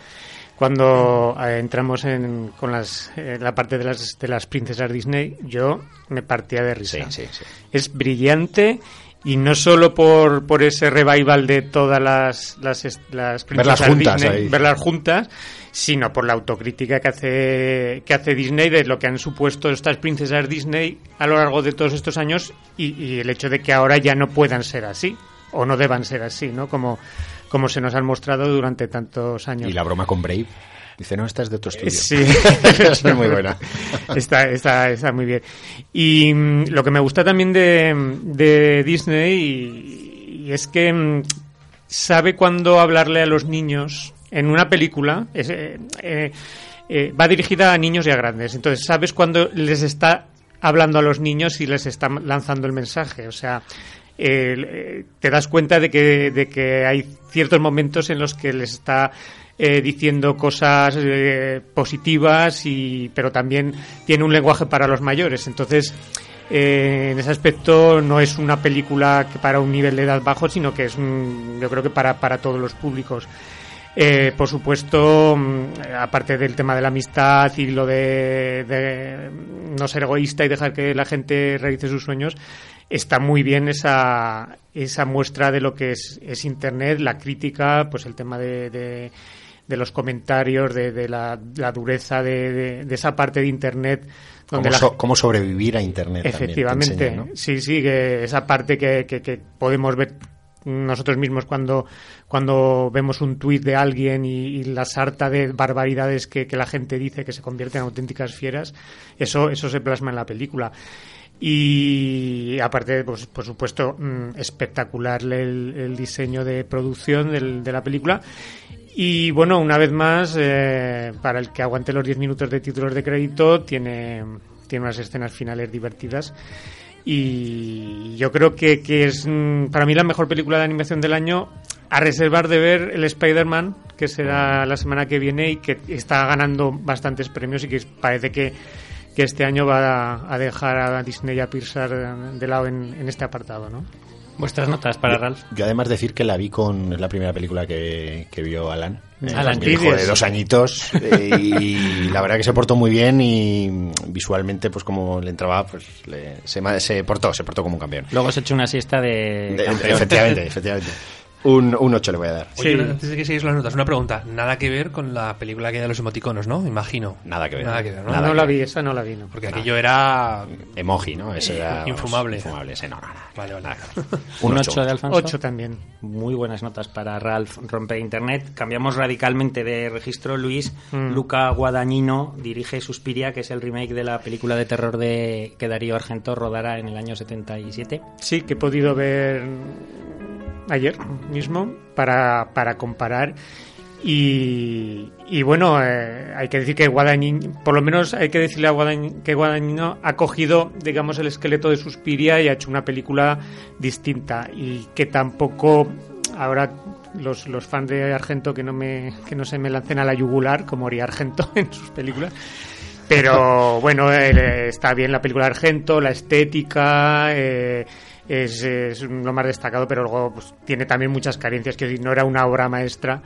cuando eh, entramos en, con las, eh, la parte de las, de las princesas Disney, yo me partía de risa.
Sí, sí, sí.
Es brillante y no solo por, por ese revival de todas las, las, las
princesas verlas juntas,
Disney, verlas juntas, sino por la autocrítica que hace, que hace Disney de lo que han supuesto estas princesas Disney a lo largo de todos estos años y, el hecho de que ahora ya no puedan ser así o no deban ser así, ¿no? Como, como se nos han mostrado durante tantos años.
Y la broma con Brave. Dice, no, esta es de otro estudio.
Sí. *laughs*
es muy buena. *laughs*
está, está, está muy bien. Y mm, lo que me gusta también de, de Disney y, es que mm, sabe cuándo hablarle a los niños en una película. Eh, eh, eh, va dirigida a niños y a grandes. Entonces, sabes cuándo les está hablando a los niños y les está lanzando el mensaje. O sea, te das cuenta de que, de que hay ciertos momentos en los que les está eh, diciendo cosas eh, positivas, y, pero también tiene un lenguaje para los mayores. Entonces, eh, en ese aspecto no es una película que para un nivel de edad bajo, sino que es, yo creo que para, para todos los públicos. Por supuesto, mm, aparte del tema de la amistad y lo de, de, no ser egoísta y dejar que la gente realice sus sueños, está muy bien esa, esa muestra de lo que es, es Internet, la crítica, pues el tema de de los comentarios, de, la, dureza de, esa parte de Internet.
Donde ¿Cómo, sobrevivir a Internet?
Efectivamente, sí, sí, que esa parte que, que, podemos ver nosotros mismos cuando, cuando vemos un tuit de alguien y, la sarta de barbaridades que, la gente dice que se convierten en auténticas fieras, eso, eso se plasma en la película. Y aparte, pues, por supuesto, mm, espectacular el, diseño de producción de la película y bueno, una vez más, eh, para el que aguante los 10 minutos de títulos de crédito, tiene, tiene unas escenas finales divertidas. Y yo creo que, que es mm, para mí la mejor película de animación del año, a reservar de ver el Spider-Man, que será la semana que viene y que está ganando bastantes premios y que parece que, que este año va a, dejar a Disney y a Pixar de lado en, en este apartado, ¿no?
Vuestras notas para Ralph.
Yo además decir que la vi con es la primera película que, que vio Alan.
Eh, Alan
mi hijo de dos añitos eh, y *laughs* la verdad que se portó muy bien y visualmente pues como le entraba pues se, se portó se portó como un campeón.
Luego se echó una siesta de,
de efectivamente *laughs* efectivamente Un, un 8 le voy a dar.
Oye,
Sí.
antes de que sigáis las notas, una pregunta. Nada que ver con la película que de los emoticonos, ¿no? Imagino.
Nada que ver.
Nada que ver, ¿no?
Nada
no
que
la
ver.
vi, esa no la vi, no.
Porque aquello era...
Emoji, ¿no? Ese era, vamos, *laughs*
Infumable.
infumable, ese no, no, no.
Vale, vale. *laughs*
Un
Un
8
ocho.
de Alfonso.
8 también.
Muy buenas notas para Ralph Rompe Internet. Cambiamos radicalmente de registro. Luis
Mm.
Luca Guadagnino dirige Suspiria, que es el remake de la película de terror de que Darío Argento rodara en el año 77.
Sí, que he podido ver ayer mismo para, para comparar. Y, y bueno, eh, hay que decir que Guadagnino, por lo menos hay que decirle a Guadagnino que Guadagnino ha cogido, digamos, el esqueleto de Suspiria y ha hecho una película distinta. Y que tampoco, ahora los, los fans de Argento que no, me, que no se me lancen a la yugular, como haría Argento *laughs* en sus películas. Pero bueno, eh, está bien la película de Argento, la estética, eh, es, lo más destacado, pero luego pues, tiene también muchas carencias, que no era una obra maestra,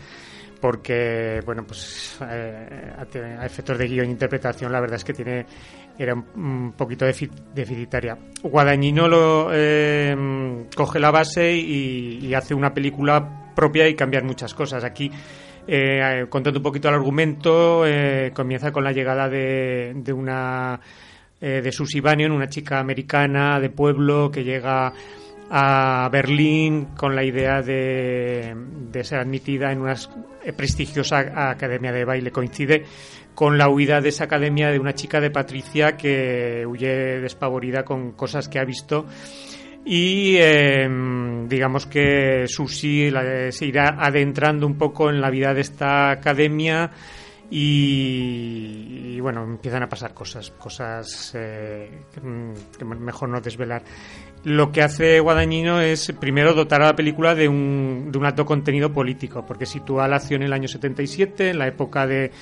porque, bueno, pues eh, a, efectos de guion e interpretación, la verdad es que tiene era un, poquito defi- deficitaria. Guadagnino lo, eh, coge la base y, y hace una película propia y cambiar muchas cosas. Aquí eh, contando un poquito el argumento, eh, comienza con la llegada de, de una eh, de Susie Bannion, una chica americana de pueblo que llega a Berlín con la idea de, ser admitida en una prestigiosa academia de baile. Coincide con la huida de esa academia de una chica de Patricia que huye despavorida con cosas que ha visto y eh, digamos que Susi la- se irá adentrando un poco en la vida de esta academia y, bueno, empiezan a pasar cosas, cosas eh, que, mm, que mejor no desvelar. Lo que hace Guadagnino es primero dotar a la película de un, de un alto contenido político, porque sitúa la acción en el año 77, en la época de,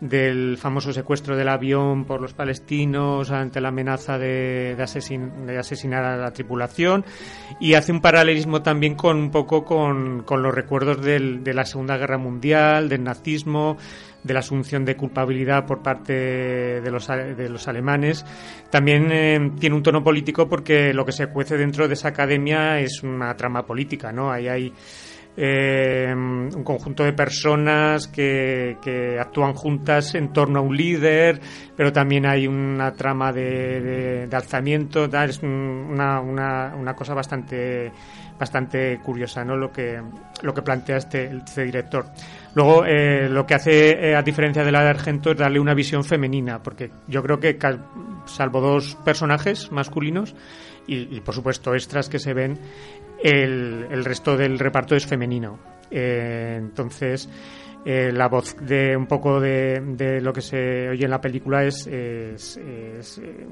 del famoso secuestro del avión por los palestinos ante la amenaza de, de, asesin- de asesinar a la tripulación y hace un paralelismo también con un poco con, con los recuerdos del- de la Segunda Guerra Mundial, del nazismo, de la asunción de culpabilidad por parte de los, de los alemanes. También eh, tiene un tono político porque lo que se cuece dentro de esa academia es una trama política, ¿no? Ahí hay eh, un conjunto de personas que, actúan juntas en torno a un líder, pero también hay una trama de, de- alzamiento, tal, es un- una, una, una cosa bastante bastante curiosa, ¿no? Lo que lo que plantea este, este director. Luego, eh, lo que hace, eh, a diferencia de la de Argento, es darle una visión femenina, porque yo creo que, salvo dos personajes masculinos y, por supuesto, extras que se ven, el, el resto del reparto es femenino. Eh, entonces, eh, la voz de un poco de, de lo que se oye en la película es, eh,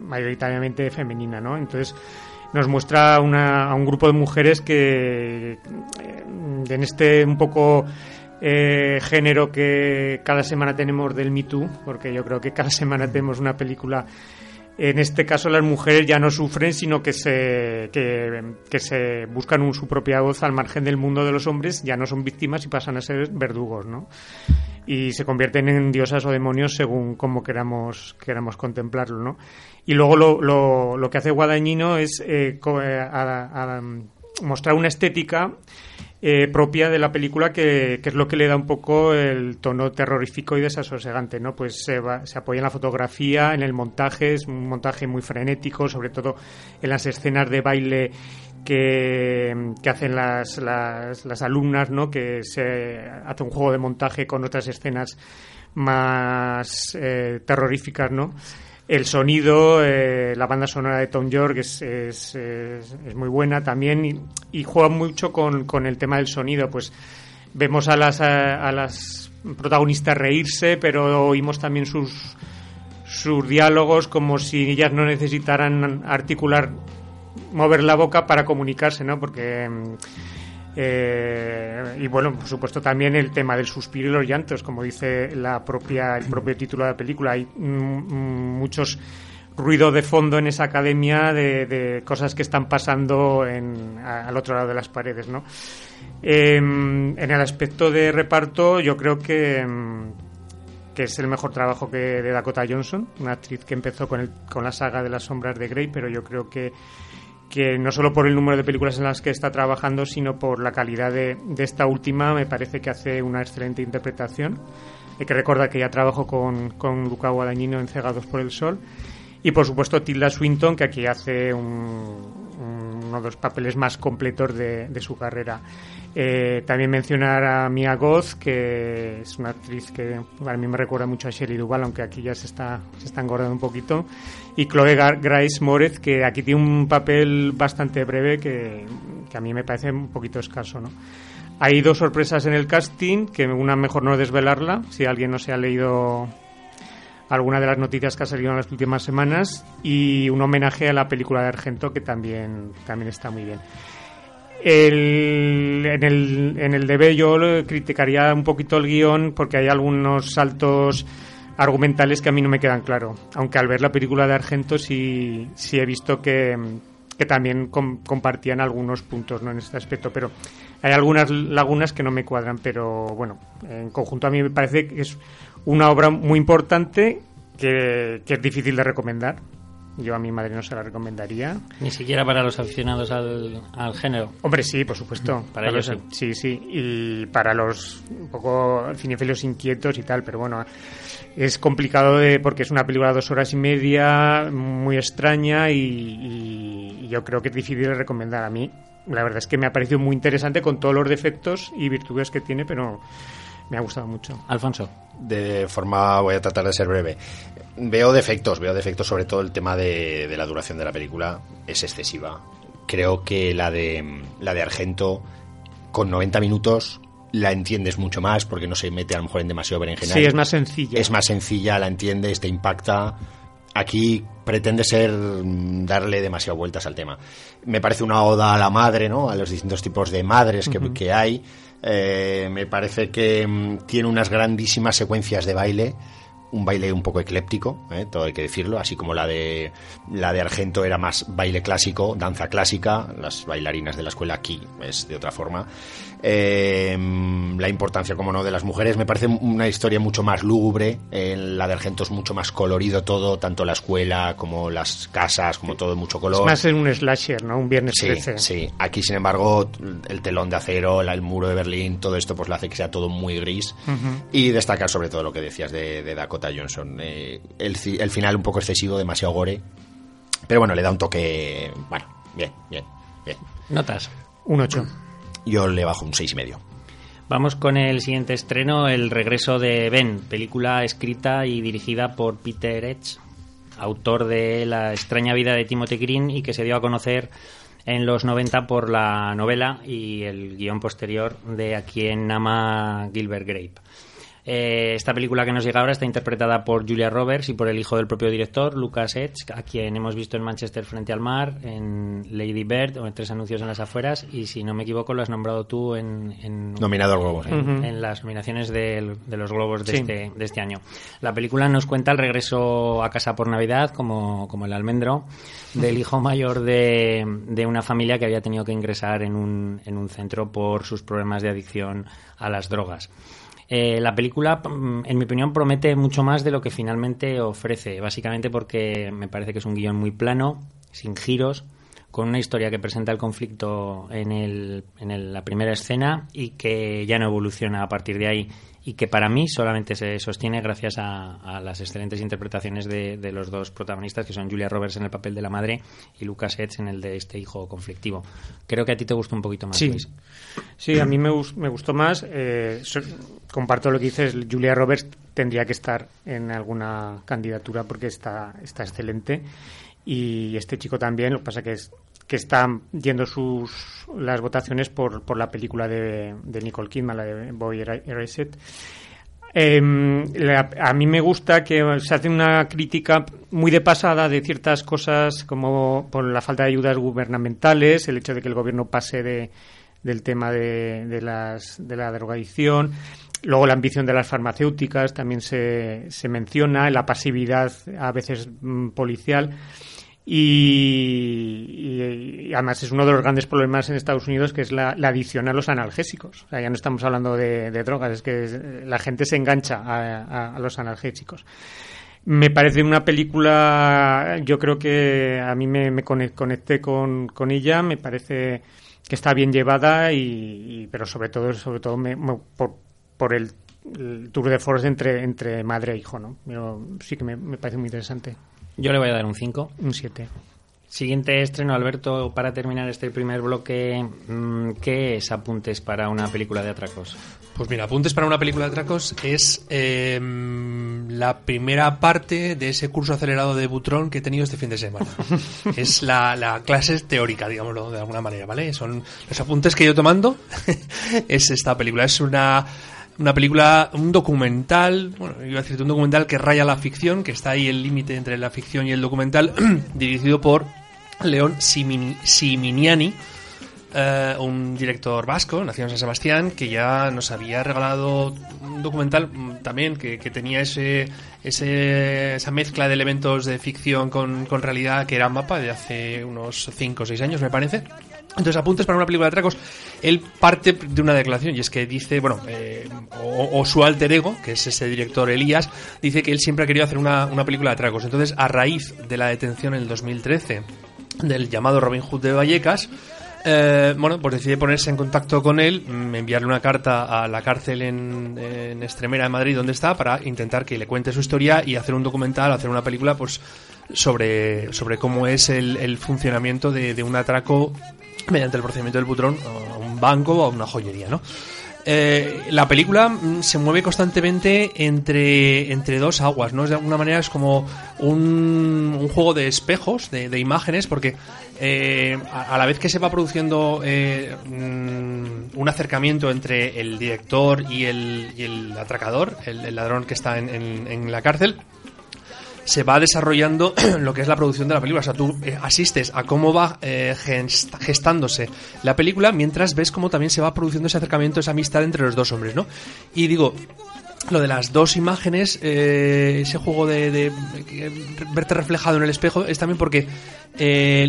mayoritariamente femenina, ¿no? Entonces, nos muestra una- a un grupo de mujeres que en este un poco género que cada semana tenemos del Me Too, porque yo creo que cada *laughs* semana tenemos una película. En este caso las mujeres ya no sufren, sino que se, que, se buscan un- su propia voz al margen del mundo de los hombres, ya no son víctimas y pasan a ser verdugos, ¿no? Y se convierten en diosas o demonios según como queramos, queramos contemplarlo, ¿no? Y luego lo, lo, lo que hace Guadagnino es eh, eh, a- a- mostrar una estética eh, propia de la película que, que es lo que le da un poco el tono terrorífico y desasosegante, ¿no? Pues se, va- se apoya en la fotografía, en el montaje, es un montaje muy frenético, sobre todo en las escenas de baile que, que hacen las, las, las alumnas, ¿no? Que se hace un juego de montaje con otras escenas más eh, terroríficas, ¿no? El sonido, eh, la banda sonora de Tom York es, es, muy buena también y, juega mucho con, con el tema del sonido. Pues vemos a las, a, a las protagonistas reírse, pero oímos también sus, sus diálogos como si ellas no necesitaran articular, mover la boca para comunicarse, ¿no? Porque. Eh, y bueno, por supuesto también el tema del suspiro y los llantos, como dice la propia, el propio título de la película. Hay mm, mm, muchos ruido de fondo en esa academia de, cosas que están pasando en, a- al otro lado de las paredes, ¿no? Eh, en el aspecto de reparto, yo creo que, mm, que es el mejor trabajo que de Dakota Johnson, una actriz que empezó con, el, con la saga de las sombras de Grey, pero yo creo que que no solo por el número de películas en las que está trabajando, sino por la calidad de, esta última, me parece que hace una excelente interpretación. Hay que recordar que ya trabajo con, con Luca Guadagnino en Cegados por el Sol. Y por supuesto Tilda Swinton, que aquí hace un, uno de los papeles más completos de, de su carrera. Eh, también mencionar a Mia Goth, que es una actriz que a mí me recuerda mucho a Shelley Duvall, aunque aquí ya se está, se está engordando un poquito. Y Chloe Grace Moretz, que aquí tiene un papel bastante breve que, que a mí me parece un poquito escaso. ¿no? Hay dos sorpresas en el casting, que una mejor no desvelarla, si alguien no se ha leído alguna de las noticias que ha salido en las últimas semanas y un homenaje a la película de Argento que también, también está muy bien. El, en, el, en el DB yo criticaría un poquito el guion porque hay algunos saltos argumentales que a mí no me quedan claro. Aunque al ver la película de Argento sí, sí he visto que, que también com, compartían algunos puntos ¿no? en este aspecto. Pero hay algunas lagunas que no me cuadran. Pero bueno, en conjunto a mí me parece que es una obra muy importante que, que es difícil de recomendar. Yo a mi madre no se la recomendaría.
Ni siquiera para los aficionados al, al género.
Hombre, sí, por supuesto.
Para ellos
los- sí. Sí, Y para los un poco cinefilios inquietos y tal, pero bueno, es complicado de, porque es una película de dos horas y media, muy extraña y, y- y yo creo que es difícil de recomendar a mí. La verdad es que me ha parecido muy interesante con todos los defectos y virtudes que tiene, pero me ha gustado mucho.
Alfonso.
De forma, voy a tratar de ser breve. Veo defectos, veo defectos sobre todo el tema de, de la duración de la película es excesiva. Creo que la de la de Argento con 90 minutos la entiendes mucho más porque no se mete a lo mejor en demasiado berenjenal.
Sí, es más sencilla.
Es más sencilla, la entiendes, te impacta. Aquí pretende ser mm, darle demasiado vueltas al tema. Me parece una oda a la madre, ¿no? A los distintos tipos de madres que, que hay. Eh, me parece que mm, tiene unas grandísimas secuencias de baile. Un baile un poco ecléptico, ¿eh? todo hay que decirlo, así como la de la de Argento era más baile clásico, danza clásica, las bailarinas de la escuela aquí es de otra forma. Eh, la importancia, como no, de las mujeres me parece una historia mucho más lúgubre. eh, la de Argento es mucho más colorido todo, tanto la escuela como las casas, como todo mucho color.
Es más en un slasher, ¿no? Un viernes
Sí,
13.
sí. Aquí, sin embargo, el telón de acero, la- el muro de Berlín, todo esto pues lo hace que sea todo muy gris. Y destacar sobre todo lo que decías de, de Dakota Johnson. Eh, el, el final un poco excesivo, demasiado gore. Pero bueno, le da un toque... Bueno, bien, bien, bien.
Notas.
Un 8.
Yo le bajo un seis y medio.
Vamos con el siguiente estreno, El regreso de Ben, película escrita y dirigida por Peter Edge, autor de La extraña vida de Timothy Green y que se dio a conocer en los 90 por la novela y el guion posterior de A quien ama Gilbert Grape. Eh, esta película que nos llega ahora está interpretada por Julia Roberts y por el hijo del propio director, Lucas Edge, a quien hemos visto en Manchester frente al mar, en Lady Bird o en Tres anuncios en las afueras y si no me equivoco lo has nombrado tú en, en-
Nominado al Globo. sí.
en, en las nominaciones de los Globos de,
Sí.
este, de este año. La película nos cuenta el regreso a casa por Navidad, como, como el almendro, del hijo mayor de, de una familia que había tenido que ingresar en un, en un centro por sus problemas de adicción a las drogas. Eh, la película, mm, en mi opinión, promete mucho más de lo que finalmente ofrece, básicamente porque me parece que es un guion muy plano, sin giros, con una historia que presenta el conflicto en, el, en el- la primera escena y que ya no evoluciona a partir de ahí y que para mí solamente se sostiene gracias a, a las excelentes interpretaciones de, de los dos protagonistas que son Julia Roberts en el papel de la madre y Lucas Edge en el de este hijo conflictivo. Creo que a ti te gustó un poquito más,
Sí.
Luis.
Sí, a mí me, me gustó más. eh, so- comparto lo que dices. Julia Roberts tendría que estar en alguna candidatura porque está, está excelente. Y este chico también. Lo que pasa que es que está yendo sus las votaciones por, por la película de, de Nicole Kidman, la de Boy Erased. La- a mí me gusta que se hace una crítica muy de pasada de ciertas cosas como por la falta de ayudas gubernamentales, el hecho de que el gobierno pase de, del tema de, de las, de la drogadicción. Luego la ambición de las farmacéuticas también se, se menciona, la pasividad a veces mm, policial. Y, además es uno de los grandes problemas en Estados Unidos que es la, la adicción a los analgésicos. O sea, ya no estamos hablando de, drogas, es que es- la gente se engancha a, los analgésicos. Me parece una película, yo creo que a mí me, me conecté con, ella, me parece que está bien llevada y, pero sobre todo sobre todo por, por el, tour de force entre entre madre e hijo no sí que me, me parece muy interesante
yo le voy a dar un 5
un 7
Siguiente estreno, Alberto, para terminar este primer bloque, mm, ¿qué es Apuntes para una película de atracos?
Pues mira, Apuntes para una película de atracos es em, la primera parte de ese curso acelerado de Butrón que he tenido este fin de semana. *laughs* es la, la, clase teórica, digámoslo de alguna manera, ¿vale? Son los apuntes que yo tomando. *laughs* es esta película. Es una una película, un documental, bueno, iba a decir un documental que raya la ficción, que está ahí el límite entre la ficción y el documental, *clears throat* dirigido por León Siminiani, eh, un director vasco, nacido en San Sebastián, que ya nos había regalado un documental mm, también que, tenía ese, ese, esa mezcla de elementos de ficción con, con realidad que era Mapa de hace unos 5 o 6 años, me parece. Entonces, apuntes para una película de atracos. Él parte de una declaración y es que dice, bueno, eh, o, su alter ego, que es ese director Elías, dice que él siempre ha querido hacer una, una película de atracos. Entonces, a raíz de la detención en el 2013 del llamado Robin Hood de Vallecas, eh, bueno, pues decide ponerse en contacto con él, mm, enviarle una carta a la cárcel en, en, Extremera de Madrid, donde está, para intentar que le cuente su historia y hacer un documental, hacer una película, pues sobre, sobre cómo es el, funcionamiento de, un atraco mediante el procedimiento del butrón a un banco o a una joyería, ¿no? Eh, la película mm, se mueve constantemente entre, entre dos aguas, ¿no? De alguna manera es como un, juego de espejos, de, imágenes, porque eh, a, la vez que se va produciendo eh, mm, un acercamiento entre el director y el, atracador, el, ladrón que está en la cárcel, se va desarrollando *clears throat* lo que es la producción de la película. O sea, tú eh, asistes a cómo va eh, gestándose la película mientras ves cómo también se va produciendo ese acercamiento, esa amistad entre los dos hombres, ¿no? Y digo, lo de las dos imágenes, eh, ese juego de, verte reflejado en el espejo, es también porque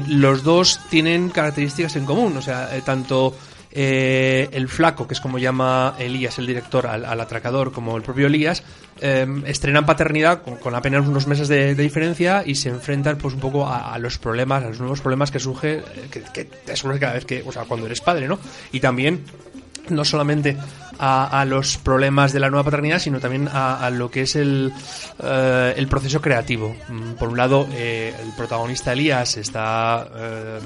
los dos tienen características en común. O sea, tanto eh, el flaco, que es como llama Elías, el director, al, atracador, como el propio Elías, eh, estrenan paternidad con, apenas unos meses de, diferencia y se enfrentan pues un poco a, los problemas, a los nuevos problemas que surge, eh, que, que te surge cada vez que, o sea, cuando eres padre, ¿no? Y también no solamente a, los problemas de la nueva paternidad, sino también a, lo que es el, eh, el proceso creativo. Mm, por un lado, eh, el protagonista Elías está eh,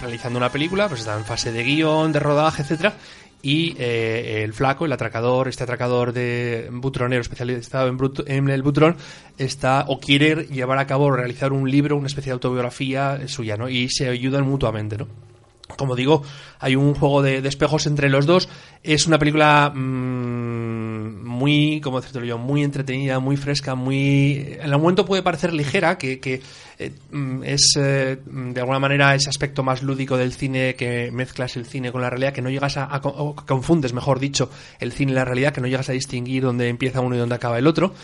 realizando una película, pues está en fase de guion, de rodaje, etcétera, y el flaco, el atracador, este atracador de butronero especializado en, en, el butrón, está o quiere llevar a cabo realizar un libro, una especie de autobiografía suya, ¿no? Y se ayudan mutuamente, ¿no? Como digo, hay un juego de, espejos entre los dos. Es una película mm, muy, como decirlo yo, muy entretenida, muy fresca, muy. En el momento puede parecer ligera, que, que eh, mm, es eh, de alguna manera ese aspecto más lúdico del cine que mezclas el cine con la realidad, que no llegas a, confundes, mejor dicho, el cine y la realidad, que no llegas a distinguir dónde empieza uno y dónde acaba el otro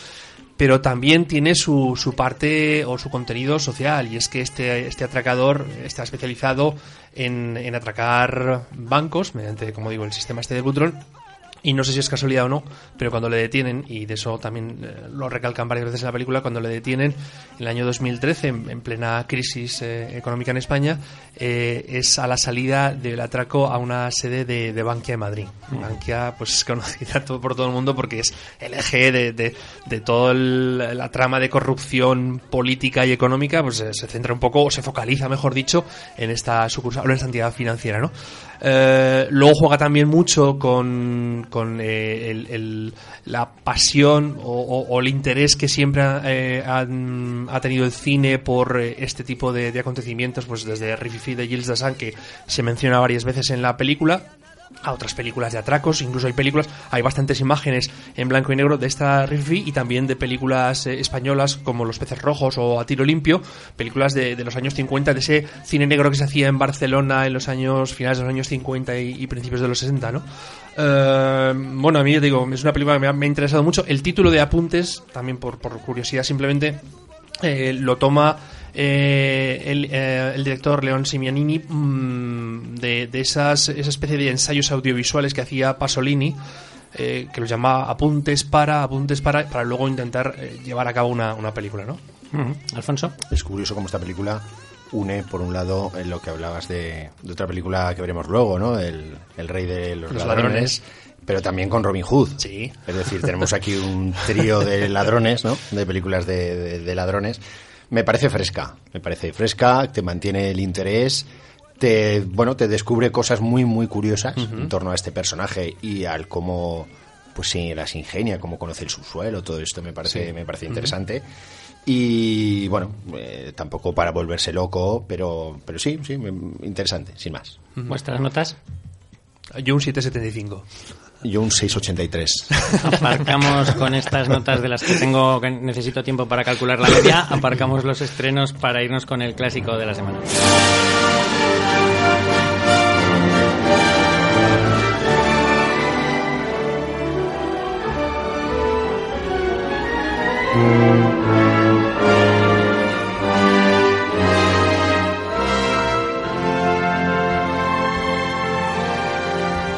pero también tiene su, su parte o su contenido social y es que este, este atracador está especializado en, en atracar bancos mediante, como digo, el sistema este de Butrón y no sé si es casualidad o no, pero cuando le detienen, y de eso también eh, lo recalcan varias veces en la película, cuando le detienen en el año 2013, en, plena crisis eh, económica en España, eh, es a la salida del atraco a una sede de, de Bankia de Madrid. Mm. Bankia, pues *laughs* es conocida todo, por todo el mundo porque es el eje de, de, de toda la trama de corrupción política y económica, pues se centra un poco, o se focaliza, mejor dicho, en esta sucursal, en esta entidad financiera, ¿no? Eh, luego juega también mucho con, con eh, el, la pasión o, el interés que siempre eh, ha, tenido el cine por este tipo de, acontecimientos, pues desde Rififi de Gilles Dassin, que se menciona varias veces en la película, a otras películas de atracos, incluso hay películas, hay bastantes imágenes en blanco y negro de esta Riffy y también de películas eh, españolas como Los peces rojos o A tiro limpio, películas de, los años 50, de ese cine negro que se hacía en Barcelona en los años finales de los años 50 y, principios de los 60, ¿no? Eh, bueno, a mí digo, es una película que me ha, interesado mucho. El título de Apuntes, también por, por curiosidad simplemente, eh, lo toma eh, eh, el, director León Simianini mm, de, esas, esa especie de ensayos audiovisuales que hacía Pasolini eh, que los llama apuntes para, apuntes para, para luego intentar eh, llevar a cabo una, una película, ¿no?
Alfonso.
Es curioso cómo esta película une, por un lado, en lo que hablabas de, de otra película que veremos luego, ¿no? El, el rey de los,
Los
ladrones,
ladrones.
pero también con Robin Hood.
Sí.
Es decir, tenemos aquí un trío de ladrones, ¿no? De películas de, de- de ladrones. Me parece fresca, me parece fresca, te mantiene el interés, te, bueno, te descubre cosas muy, muy curiosas en torno a este personaje y al cómo, pues sí, las ingenia, cómo conoce el subsuelo, todo esto me parece, me parece interesante. Y bueno, eh, tampoco para volverse loco, pero, pero sí, sí, me- interesante, sin más.
¿Vuestras notas?
Yo un 775.
Yo un 683. *laughs*
Aparcamos con estas notas de las que tengo que necesito tiempo para calcular la media. Aparcamos los estrenos para irnos con el clásico de la semana.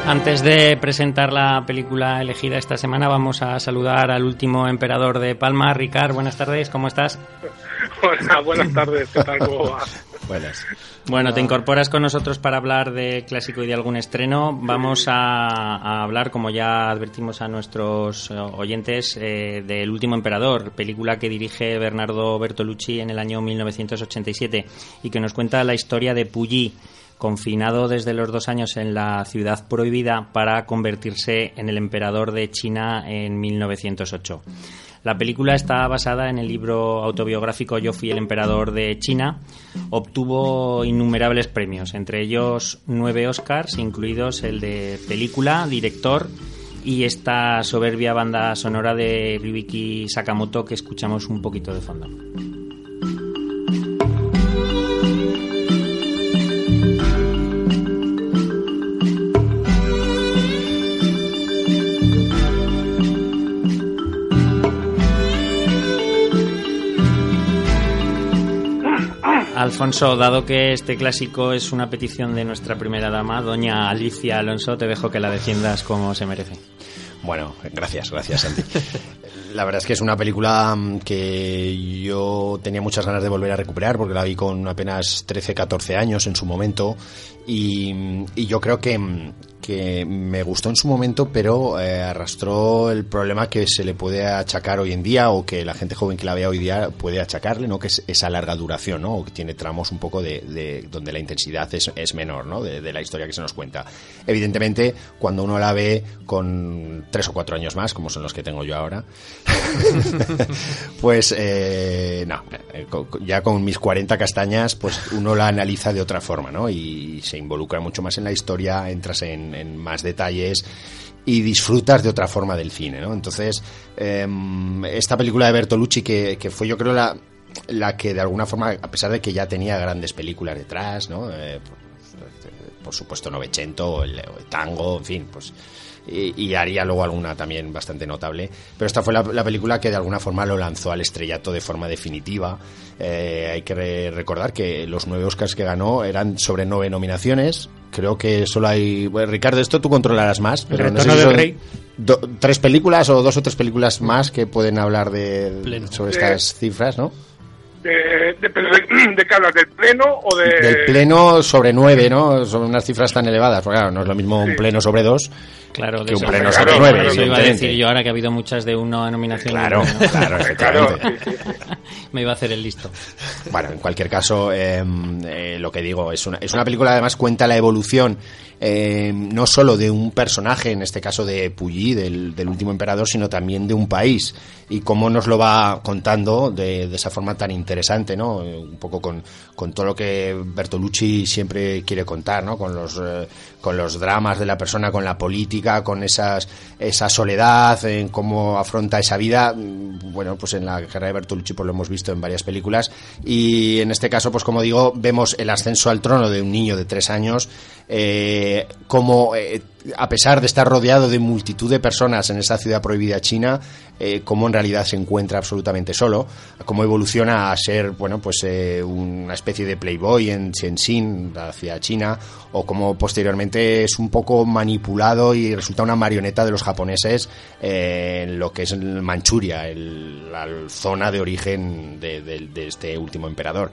Antes de presentar la película elegida esta semana, vamos a saludar al último emperador de Palma, Ricard. Buenas tardes, ¿cómo estás? *laughs*
Hola, buenas tardes, ¿qué tal? ¿Cómo va? *laughs*
Buenas.
Bueno, te incorporas con nosotros para hablar de clásico y de algún estreno. Vamos a, a hablar, como ya advertimos a nuestros eh, oyentes, eh, del Último Emperador, película que dirige Bernardo Bertolucci en el año 1987 y que nos cuenta la historia de Puyi, confinado desde los dos años en la ciudad prohibida para convertirse en el emperador de China en 1908. La película está basada en el libro autobiográfico Yo fui el emperador de China. Obtuvo innumerables premios, entre ellos nueve Oscars, incluidos el de película, director y esta soberbia banda sonora de Ryuiki Sakamoto que escuchamos un poquito de fondo. Alfonso, dado que este clásico es una petición de nuestra primera dama, doña Alicia Alonso, te dejo que la defiendas como se merece.
Bueno, gracias, gracias, Santi. La verdad es que es una película mm, que yo tenía muchas ganas de volver a recuperar porque la vi con apenas 13, 14 años en su momento y, yo creo que, que me gustó en su momento, pero eh, arrastró el problema que se le puede achacar hoy en día o que la gente joven que la vea hoy día puede achacarle, ¿no? Que es esa larga duración, ¿no? O que tiene tramos un poco de, de- donde la intensidad es, es menor, ¿no? De, de la historia que se nos cuenta. Evidentemente, cuando uno la ve con tres o cuatro años más, como son los que tengo yo ahora, *laughs* pues eh, no, eh, ya con mis 40 castañas, pues uno la analiza de otra forma, ¿no? Y se involucra mucho más en la historia, entras en, más detalles y disfrutas de otra forma del cine, ¿no? Entonces, em, esta película de Bertolucci, que, que fue yo creo la, la que de alguna forma, a pesar de que ya tenía grandes películas detrás, ¿no? Eh, por, por supuesto Novecento, el, el tango, en fin, pues y, y haría luego alguna también bastante notable. Pero esta fue la, la película que de alguna forma lo lanzó al estrellato de forma definitiva. Eh, hay que re- recordar que los nueve Oscars que ganó eran sobre nueve nominaciones. Creo que solo hay. Bueno, Ricardo, esto tú controlarás más. Pero no sé
Retorno
si
del
son
Rey.
do- tres películas o dos o tres películas más que pueden hablar de
Pleno.
sobre estas cifras, ¿no?
De, de- *clears throat* ¿de qué hablas? ¿Del pleno o de...?
Del pleno sobre nueve, ¿no? Son unas cifras tan elevadas. Porque claro, no es lo mismo un pleno sobre dos
Claro, de
que un
eso-
pleno
claro,
sobre nueve.
claro,
Eso iba a decir yo ahora que ha habido muchas de una nominación.
Claro,
premio. *laughs*
claro, efectivamente. *laughs*
Me iba a hacer el listo.
Bueno, en cualquier caso, eh, eh, lo que digo, es una, es una película además cuenta la evolución eh, no solo de un personaje, en este caso de Puyi, del, del último emperador, sino también de un país y cómo nos lo va contando de, de esa forma tan interesante, ¿no? Un poco con, con todo lo que Bertolucci siempre quiere contar, ¿no? Con los, eh, con los dramas de la persona, con la política, con esas, esa soledad, en cómo afronta esa vida. Mm, Bueno, pues en la guerra de Bertolucci pues lo hemos visto en varias películas y en este caso, pues como digo, vemos el ascenso al trono de un niño de tres años, eh, cómo eh, a pesar de estar rodeado de multitud de personas en esa ciudad prohibida china, eh, cómo en realidad se encuentra absolutamente solo, cómo evoluciona a ser, bueno, pues eh, una especie de playboy en Shenzhen hacia China, o cómo posteriormente es un poco manipulado y resulta una marioneta de los japoneses eh, en lo que es Manchuria, la zona de origen de este último emperador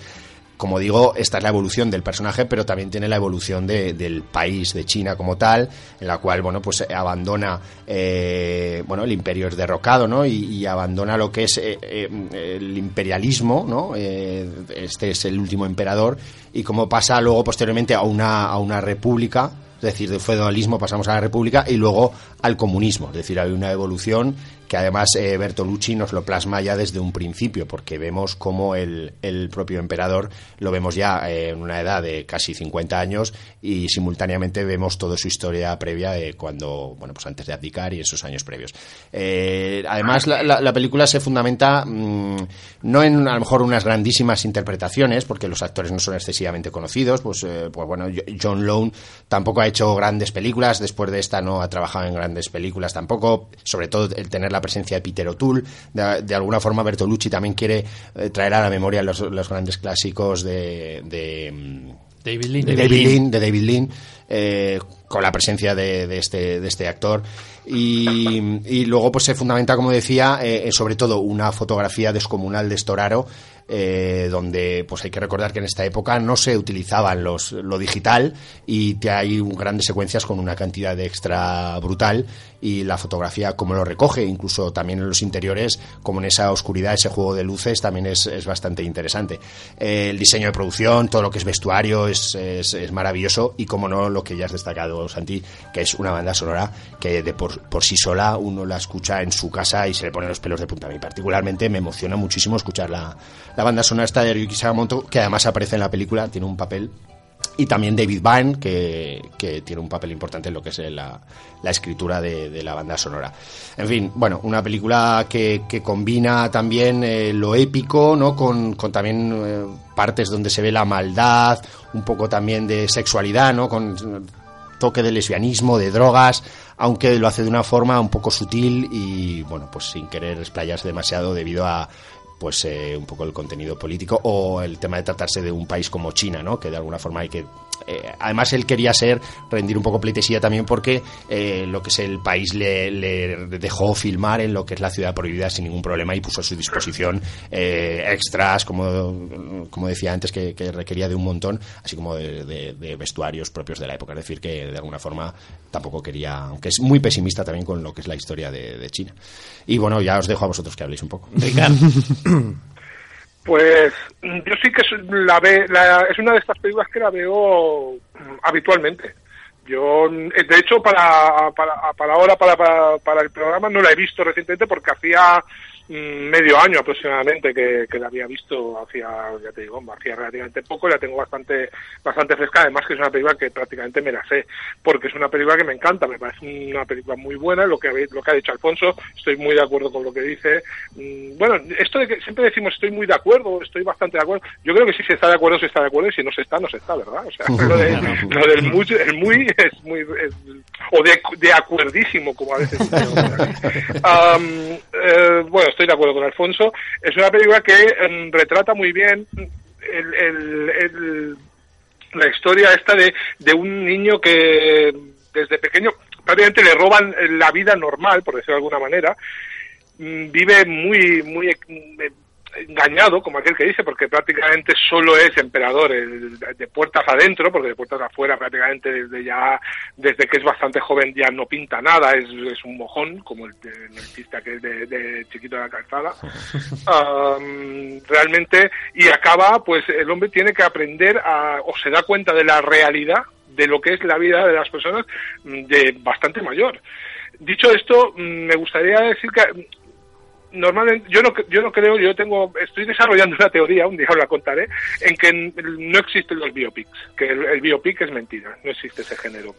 como digo, esta es la evolución del personaje, pero también tiene la evolución del país, de China como tal, en la cual, bueno, pues abandona, eh, bueno, el imperio es derrocado, ¿no? Y, abandona lo que es eh, eh, el imperialismo, ¿no? este es el último emperador, y como pasa luego posteriormente a una, a una república, es decir, del feudalismo pasamos a la república y luego al comunismo, es decir, hay una evolución que además eh, Bertolucci nos lo plasma ya desde un principio, porque vemos como el, el propio emperador lo vemos ya eh, en una edad de casi 50 años y simultáneamente vemos toda su historia previa de cuando, bueno, pues antes de abdicar y esos años previos. Eh, además, la, la, película se fundamenta mm, no en a lo mejor unas grandísimas interpretaciones, porque los actores no son excesivamente conocidos, pues, pues bueno, John Lone tampoco ha hecho grandes películas, después de esta no ha trabajado en grandes películas tampoco, sobre todo el tener la presencia de Peter O'Toole. De, alguna forma, Bertolucci también quiere eh, traer a la memoria los, grandes clásicos de,
mm, David Lean.
De David Lean, eh, con la presencia de, este, de este actor. Y, luego pues se fundamenta, como decía, eh, sobre todo una fotografía descomunal de Storaro eh, donde pues hay que recordar que en esta época no se utilizaban los, lo digital y que hay grandes secuencias con una cantidad de extra brutal y la fotografía como lo recoge, incluso también en los interiores, como en esa oscuridad, ese juego de luces, también es, es bastante interesante. El diseño de producción, todo lo que es vestuario es, es, maravilloso y como no lo que ya has destacado, Santi, que es una banda sonora que de por, sí sola uno la escucha en su casa y se le pone los pelos de punta. A mí particularmente me emociona muchísimo escuchar la, la banda sonora esta de Ryuki Sakamoto, que además aparece en la película, tiene un papel y también David Byrne, que, que, tiene un papel importante en lo que es la, la escritura de, la banda sonora. En fin, bueno, una película que, que combina también eh, lo épico, ¿no? Con, con también eh, partes donde se ve la maldad, un poco también de sexualidad, ¿no? Con toque de lesbianismo, de drogas, aunque lo hace de una forma un poco sutil y, bueno, pues sin querer explayarse demasiado debido a pues eh, un poco el contenido político o el tema de tratarse de un país como China, ¿no? Que de alguna forma hay que eh, además él quería ser rendir un poco pleitesía también porque eh, lo que es el país le, dejó filmar en lo que es la ciudad prohibida sin ningún problema y puso a su disposición extras como, como decía antes que, requería de un montón así como de, vestuarios propios de la época. Es decir que de alguna forma tampoco quería aunque es muy pesimista también con lo que es la historia de, China. Y bueno ya os dejo a vosotros que habléis un poco *laughs*
Pues yo sí que la, ve, la, es una de estas películas que la veo mm, habitualmente. Yo, eh, de hecho, para, para, para ahora, para, para, para, el programa, no la he visto recientemente porque hacía Mm, medio año aproximadamente que, la había visto hacía ya te digo hacía relativamente poco la tengo bastante bastante fresca además que es una película que prácticamente me la sé porque es una película que me encanta me parece una película muy buena lo que lo que ha dicho Alfonso estoy muy de acuerdo con lo que dice mm, bueno esto de que siempre decimos estoy muy de acuerdo estoy bastante de acuerdo yo creo que si se está de acuerdo se está de acuerdo y si no se está no se está verdad o sea *laughs* lo, del muy, el muy es muy o de, de acuerdísimo como a veces *laughs* um, eh, bueno estoy de acuerdo con Alfonso. Es una película que em, retrata muy bien la historia esta de, de un niño que desde pequeño prácticamente le roban la vida normal, por decirlo de alguna manera, mm, vive muy muy engañado, como aquel que dice, porque prácticamente solo es emperador de puertas adentro, porque de puertas afuera prácticamente desde ya, desde que es bastante joven ya no pinta nada, es, es un mojón, como el, el que es de, chiquito de la calzada. *laughs* realmente, y acaba, pues el hombre tiene que aprender a, o se da cuenta de la realidad de lo que es la vida de las personas mm, de bastante mayor. Dicho esto, mm, me gustaría decir que normalmente yo no yo no creo yo tengo estoy desarrollando una teoría un día os la contaré en que no existen los biopics que el, biopic es mentira no existe ese género.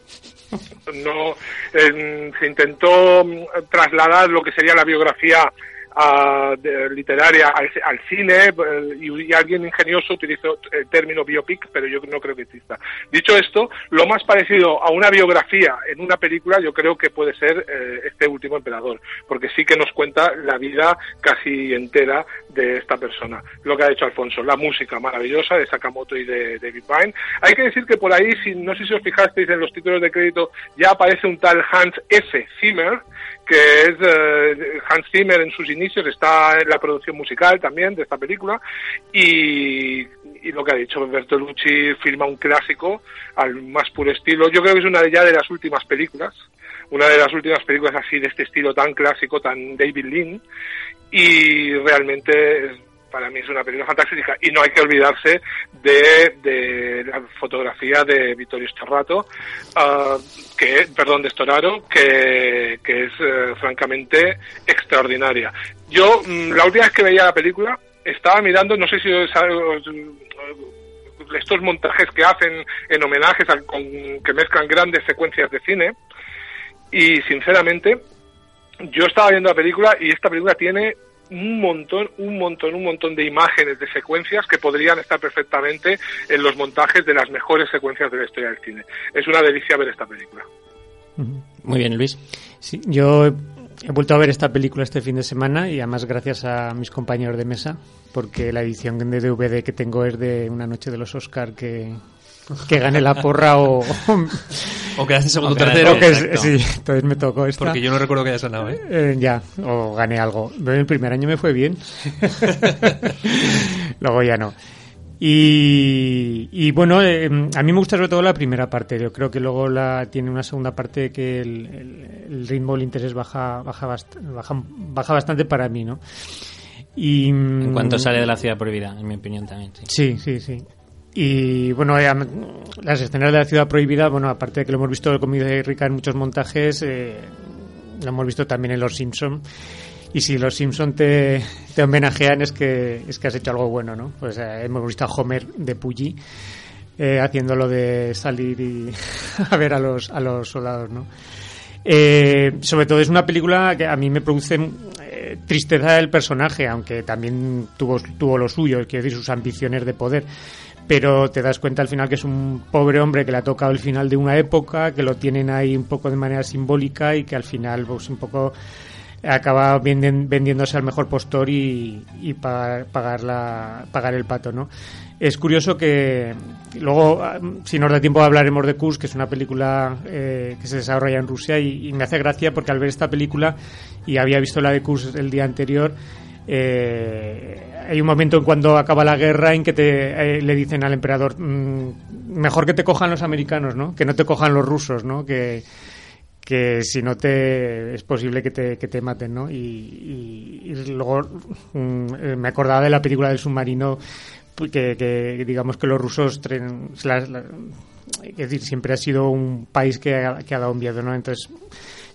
No se intentó trasladar lo que sería la biografía a- de- literaria al, al cine eh, y, alguien ingenioso utilizó el término biopic, pero yo no creo que exista. Dicho esto, lo más parecido a una biografía en una película yo creo que puede ser eh, este último emperador, porque sí que nos cuenta la vida casi entera de esta persona. Lo que ha hecho Alfonso, la música maravillosa de Sakamoto y de David Byrne. Hay que decir que por ahí, si, no sé si os fijasteis en los títulos de crédito, ya aparece un tal Hans F. Zimmer, que es eh, Hans Zimmer en sus inicios, está en la producción musical también de esta película, y, y lo que ha dicho Bertolucci firma un clásico al más puro estilo. Yo creo que es una de ya de las últimas películas, una de las últimas películas así de este estilo tan clásico, tan David Lean, y realmente para mí es una película fantástica y no hay que olvidarse de, la fotografía de Vittorio Storrato ah, que perdón de Storaro que, que es eh, francamente extraordinaria. Yo mm, la última vez que veía la película estaba mirando no sé si os- estos montajes que hacen en homenajes al- que mezclan grandes secuencias de cine y sinceramente yo estaba viendo la película y esta película tiene un montón, un montón, un montón de imágenes, de secuencias que podrían estar perfectamente en los montajes de las mejores secuencias de la historia del cine. Es una delicia ver esta película.
Muy bien, Luis.
Sí, yo he vuelto a ver esta película este fin de semana y además gracias a mis compañeros de mesa, porque la edición de DVD que tengo es de una noche de los Oscar que, que gane la porra o... *laughs*
O quedaste segundo
O
tercero.
que- sí, entonces me tocó esta.
Porque yo no recuerdo que hayas ganado, ¿eh?
Eh, ya, o gané algo. Pero el primer año me fue bien. *laughs* Luego ya no. Y, y bueno, eh, a mí me gusta sobre todo la primera parte. Yo creo que luego la tiene una segunda parte que el, el- el ritmo, el interés baja, baja, bast- baja, baja bastante para mí, ¿no? Y,
En cuanto sale de la ciudad prohibida, en mi opinión también. Sí.
Sí, sí, sí. Y bueno, eh, las escenas de la ciudad prohibida, bueno, aparte de que lo hemos visto con de Rica en muchos montajes, eh, lo hemos visto también en Los Simpson. Y si Los Simpson te, te homenajean es que es que has hecho algo bueno, ¿no? Pues eh, hemos visto a Homer de Puggy eh, haciendo lo de salir y *laughs* a ver a los a los soldados, ¿no? Sobre todo es una película que a mí me produce tristeza del personaje, aunque también tuvo, tuvo lo suyo, quiero decir, sus ambiciones de poder. Pero te das cuenta al final que es un pobre hombre que le ha tocado el final de una época, que lo tienen ahí un poco de manera simbólica y que al final, pues un poco acaba vendi- vendiéndose al mejor postor y, y pagar, pagar, pagar el pato, ¿no? Es curioso que luego, si nos da tiempo, hablaremos de Kurs, que es una película eh, que se desarrolla en Rusia y, y me hace gracia porque al ver esta película y había visto la de Kurs el día anterior, eh, hay un momento en cuando acaba la guerra en que te, eh, le dicen al emperador, "Mm, mejor que te cojan los americanos, ¿no? Que no te cojan los rusos, ¿no? Que, que si no te es posible que te, que te maten, ¿no? Y, luego mm, eh, me acordaba de la película del submarino pues, que, que digamos que los rusos tren- es decir, siempre ha sido un país que ha, que ha dado miedo, ¿no? Entonces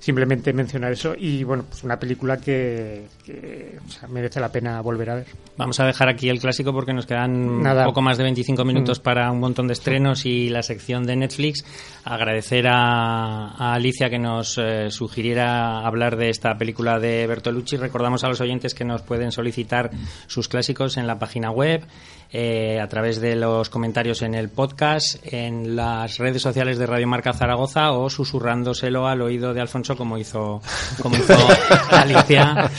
simplemente mencionar eso y bueno, pues una película que, que, o sea, merece la pena volver a ver.
Vamos a dejar aquí el clásico porque nos quedan
Nada.
poco más de 25 minutos
Mm.
para un montón de estrenos y la sección de Netflix. Agradecer a, a Alicia que nos eh, sugiriera hablar de esta película de Bertolucci. Recordamos a los oyentes que nos pueden solicitar sus clásicos en la página web, eh, a través de los comentarios en el podcast, en las redes sociales de Radio Marca Zaragoza o susurrándoselo al oído de Alfonso como hizo, como hizo *laughs* Alicia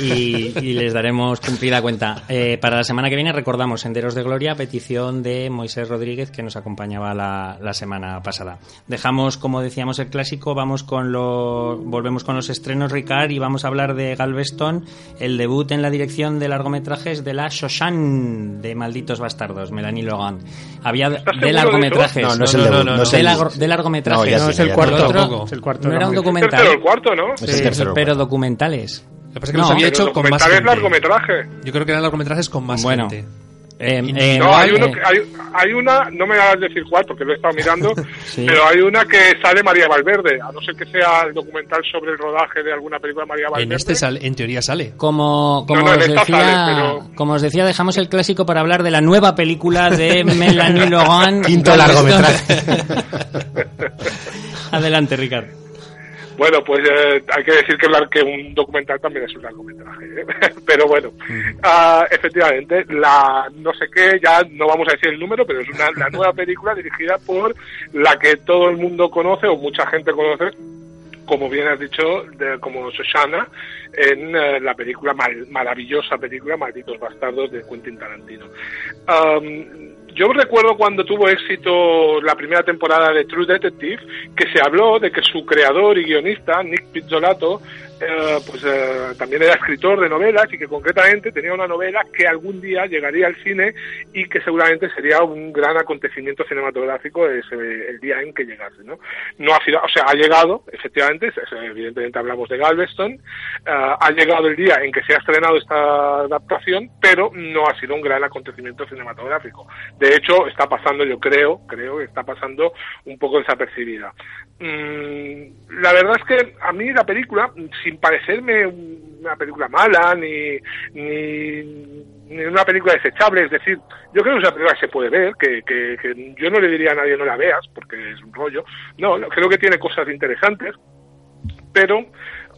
y, y les daremos cumplida cuenta. Eh, para la semana que viene recordamos Senderos de Gloria, petición de Moisés Rodríguez que nos acompañaba la, la semana pasada. Dejamos, como decíamos, el clásico, vamos con lo, volvemos con los estrenos Ricard y vamos a hablar de Galveston, el debut en la dirección de largometrajes de la Shoshan de Malditos Bastardos, Melanie Logan. Había de largometrajes.
No, no es
No,
el
no, no,
no es
de,
el-
largo- de largometrajes.
No, ya
no,
sí,
es el
ya
cuarto.
no.
Otro.
Es el cuarto.
No era un documental.
tercero o el cuarto, ¿no?
Es el tercero.
pero documentales.
Lo que pasa es que
No,
los había hecho con más
es
gente.
largometraje.
Yo creo que eran largometrajes con más
Bueno.
gente.
Eh,
Y-
eh,
No, hay,
eh,
uno que- hay, hay una, no me hagas decir cuál porque lo he estado mirando, *laughs*
Sí.
pero hay una que sale María Valverde, a no ser que sea el documental sobre el rodaje de alguna película de María Valverde.
En este sale, en teoría sale.
Como, como,
No, no, en
os decía,
sale, pero-
como os decía, dejamos el clásico para hablar de la nueva película de *laughs* Melanie Logan.
Quinto largometraje. *laughs*
Adelante, Ricardo.
Bueno, pues eh, hay que decir que, que un documental también es un largometraje, ¿eh? *laughs* pero bueno, ah, efectivamente, la no sé qué, ya no vamos a decir el número, pero es una la nueva *laughs* película dirigida por la que todo el mundo conoce o mucha gente conoce, como bien has dicho, de, como Shoshana, en eh, la película, maravillosa película, Malditos Bastardos de Quentin Tarantino. Yo recuerdo cuando tuvo éxito la primera temporada de True Detective, que se habló de que su creador y guionista, Nick Pizzolato, eh, pues eh, también era escritor de novelas y que concretamente tenía una novela que algún día llegaría al cine y que seguramente sería un gran acontecimiento cinematográfico ese, el día en que llegase, ¿no? No ha sido, o sea, ha llegado, efectivamente, evidentemente hablamos de Galveston, eh, ha llegado el día en que se ha estrenado esta adaptación, pero no ha sido un gran acontecimiento cinematográfico. De hecho, está pasando, yo creo, creo que está pasando un poco desapercibida. Mm, la verdad es que a mí la película, sin parecerme una película mala ni, ni, una película desechable, es decir, yo creo que es una película se puede ver, que, que, yo no le diría a nadie no la veas, porque es un rollo. No, creo que tiene cosas interesantes, pero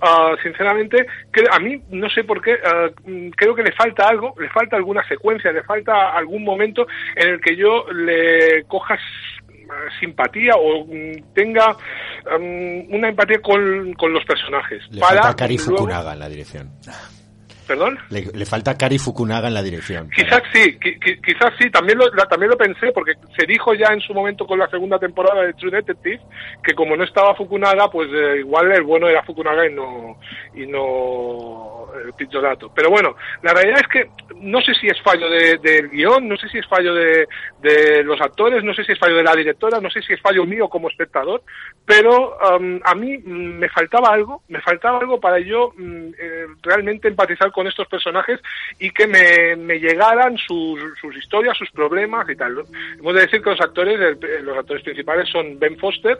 ah, sinceramente, que a mí no sé por qué, ah, creo que le falta algo, le falta alguna secuencia, le falta algún momento en el que yo le cojas simpatía o mm, tenga mm, una empatía con, con, los personajes.
Le falta Kari Fukunaga en la dirección.
¿Perdón?
Le, falta Kari Fukunaga en la dirección.
Quizás sí, quizás sí, también lo, también lo pensé, porque se dijo ya en su momento con la segunda temporada de True Detective que como no estaba Fukunaga, pues eh, igual el bueno era Fukunaga y no, y no el Pizzolato. Pero bueno, la realidad es que no sé si es fallo del de, guion, no sé si es fallo de, de, los actores, no sé si es fallo de la directora, no sé si es fallo mío como espectador, pero um, a mí me faltaba algo, me faltaba algo para yo mm, eh, realmente empatizar con estos personajes y que me, me llegaran sus, sus, historias, sus problemas y tal. Hemos de decir que los actores, los actores principales son Ben Foster,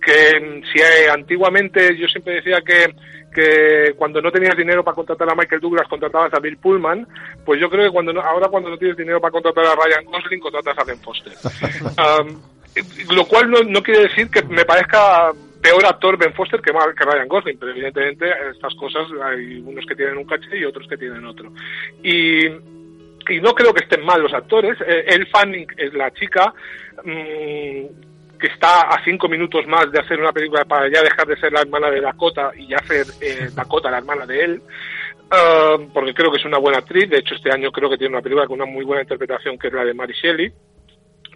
que mm, si eh, antiguamente yo siempre decía que que cuando no tenías dinero para contratar a Michael Douglas contratabas a Bill Pullman, pues yo creo que cuando ahora cuando no tienes dinero para contratar a Ryan Gosling contratas a Ben Foster. *laughs* lo cual no, no, quiere decir que me parezca peor actor Ben Foster que, que Ryan Gosling, pero evidentemente estas cosas hay unos que tienen un caché y otros que tienen otro. Y, no creo que estén mal los actores. Eh, el Fanning es la chica mmm, que está a cinco minutos más de hacer una película para ya dejar de ser la hermana de Dakota y ya ser eh, Dakota la hermana de él. Uh, porque creo que es una buena actriz. De hecho, este año creo que tiene una película con una muy buena interpretación que es la de Mary Shelley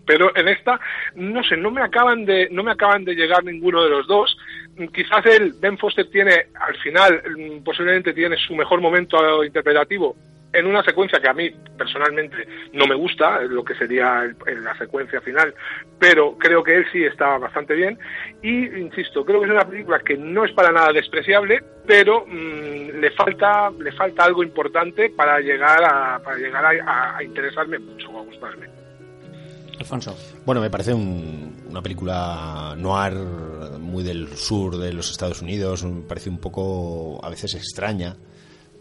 pero en esta no sé no me acaban de no me acaban de llegar ninguno de los dos quizás el Ben Foster tiene al final mm, posiblemente tiene su mejor momento interpretativo en una secuencia que a mí personalmente no me gusta, lo que sería la secuencia final, pero creo que él sí está bastante bien. Y, insisto, creo que es una película que no es para nada despreciable, pero mm, le falta le falta algo importante para llegar a, para llegar a, interesarme mucho o a gustarme.
Alfonso.
Bueno, me parece una película noir muy del sur de los Estados Unidos, me parece un poco a veces extraña.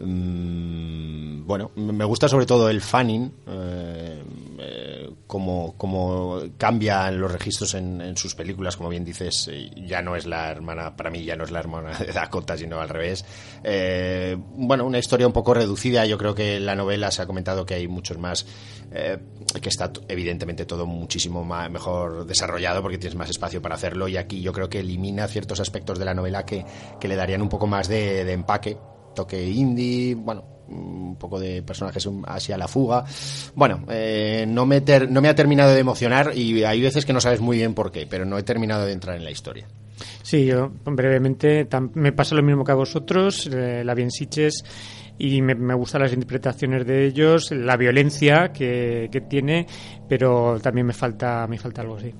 Mm, bueno, me gusta sobre todo el fanning, eh, eh, como, como cambia los registros en, sus películas, como bien dices, eh, ya no es la hermana, para mí ya no es la hermana de Dakota, sino al revés. bueno, una historia un poco reducida, yo creo que en la novela se ha comentado que hay muchos más, que está evidentemente todo muchísimo más, mejor desarrollado porque tienes más espacio para hacerlo y aquí yo creo que elimina ciertos aspectos de la novela que, le darían un poco más de empaque toque indie, bueno, un poco de personajes así a la fuga. Bueno, eh, no, me no me ha terminado de emocionar y hay veces que no sabes muy bien por qué, pero no he terminado de entrar en la historia.
Sí, yo brevemente me pasa lo mismo que a vosotros, eh, la bien Siches y me, me, gustan las interpretaciones de ellos, la violencia que, que tiene, pero también me falta me falta algo así.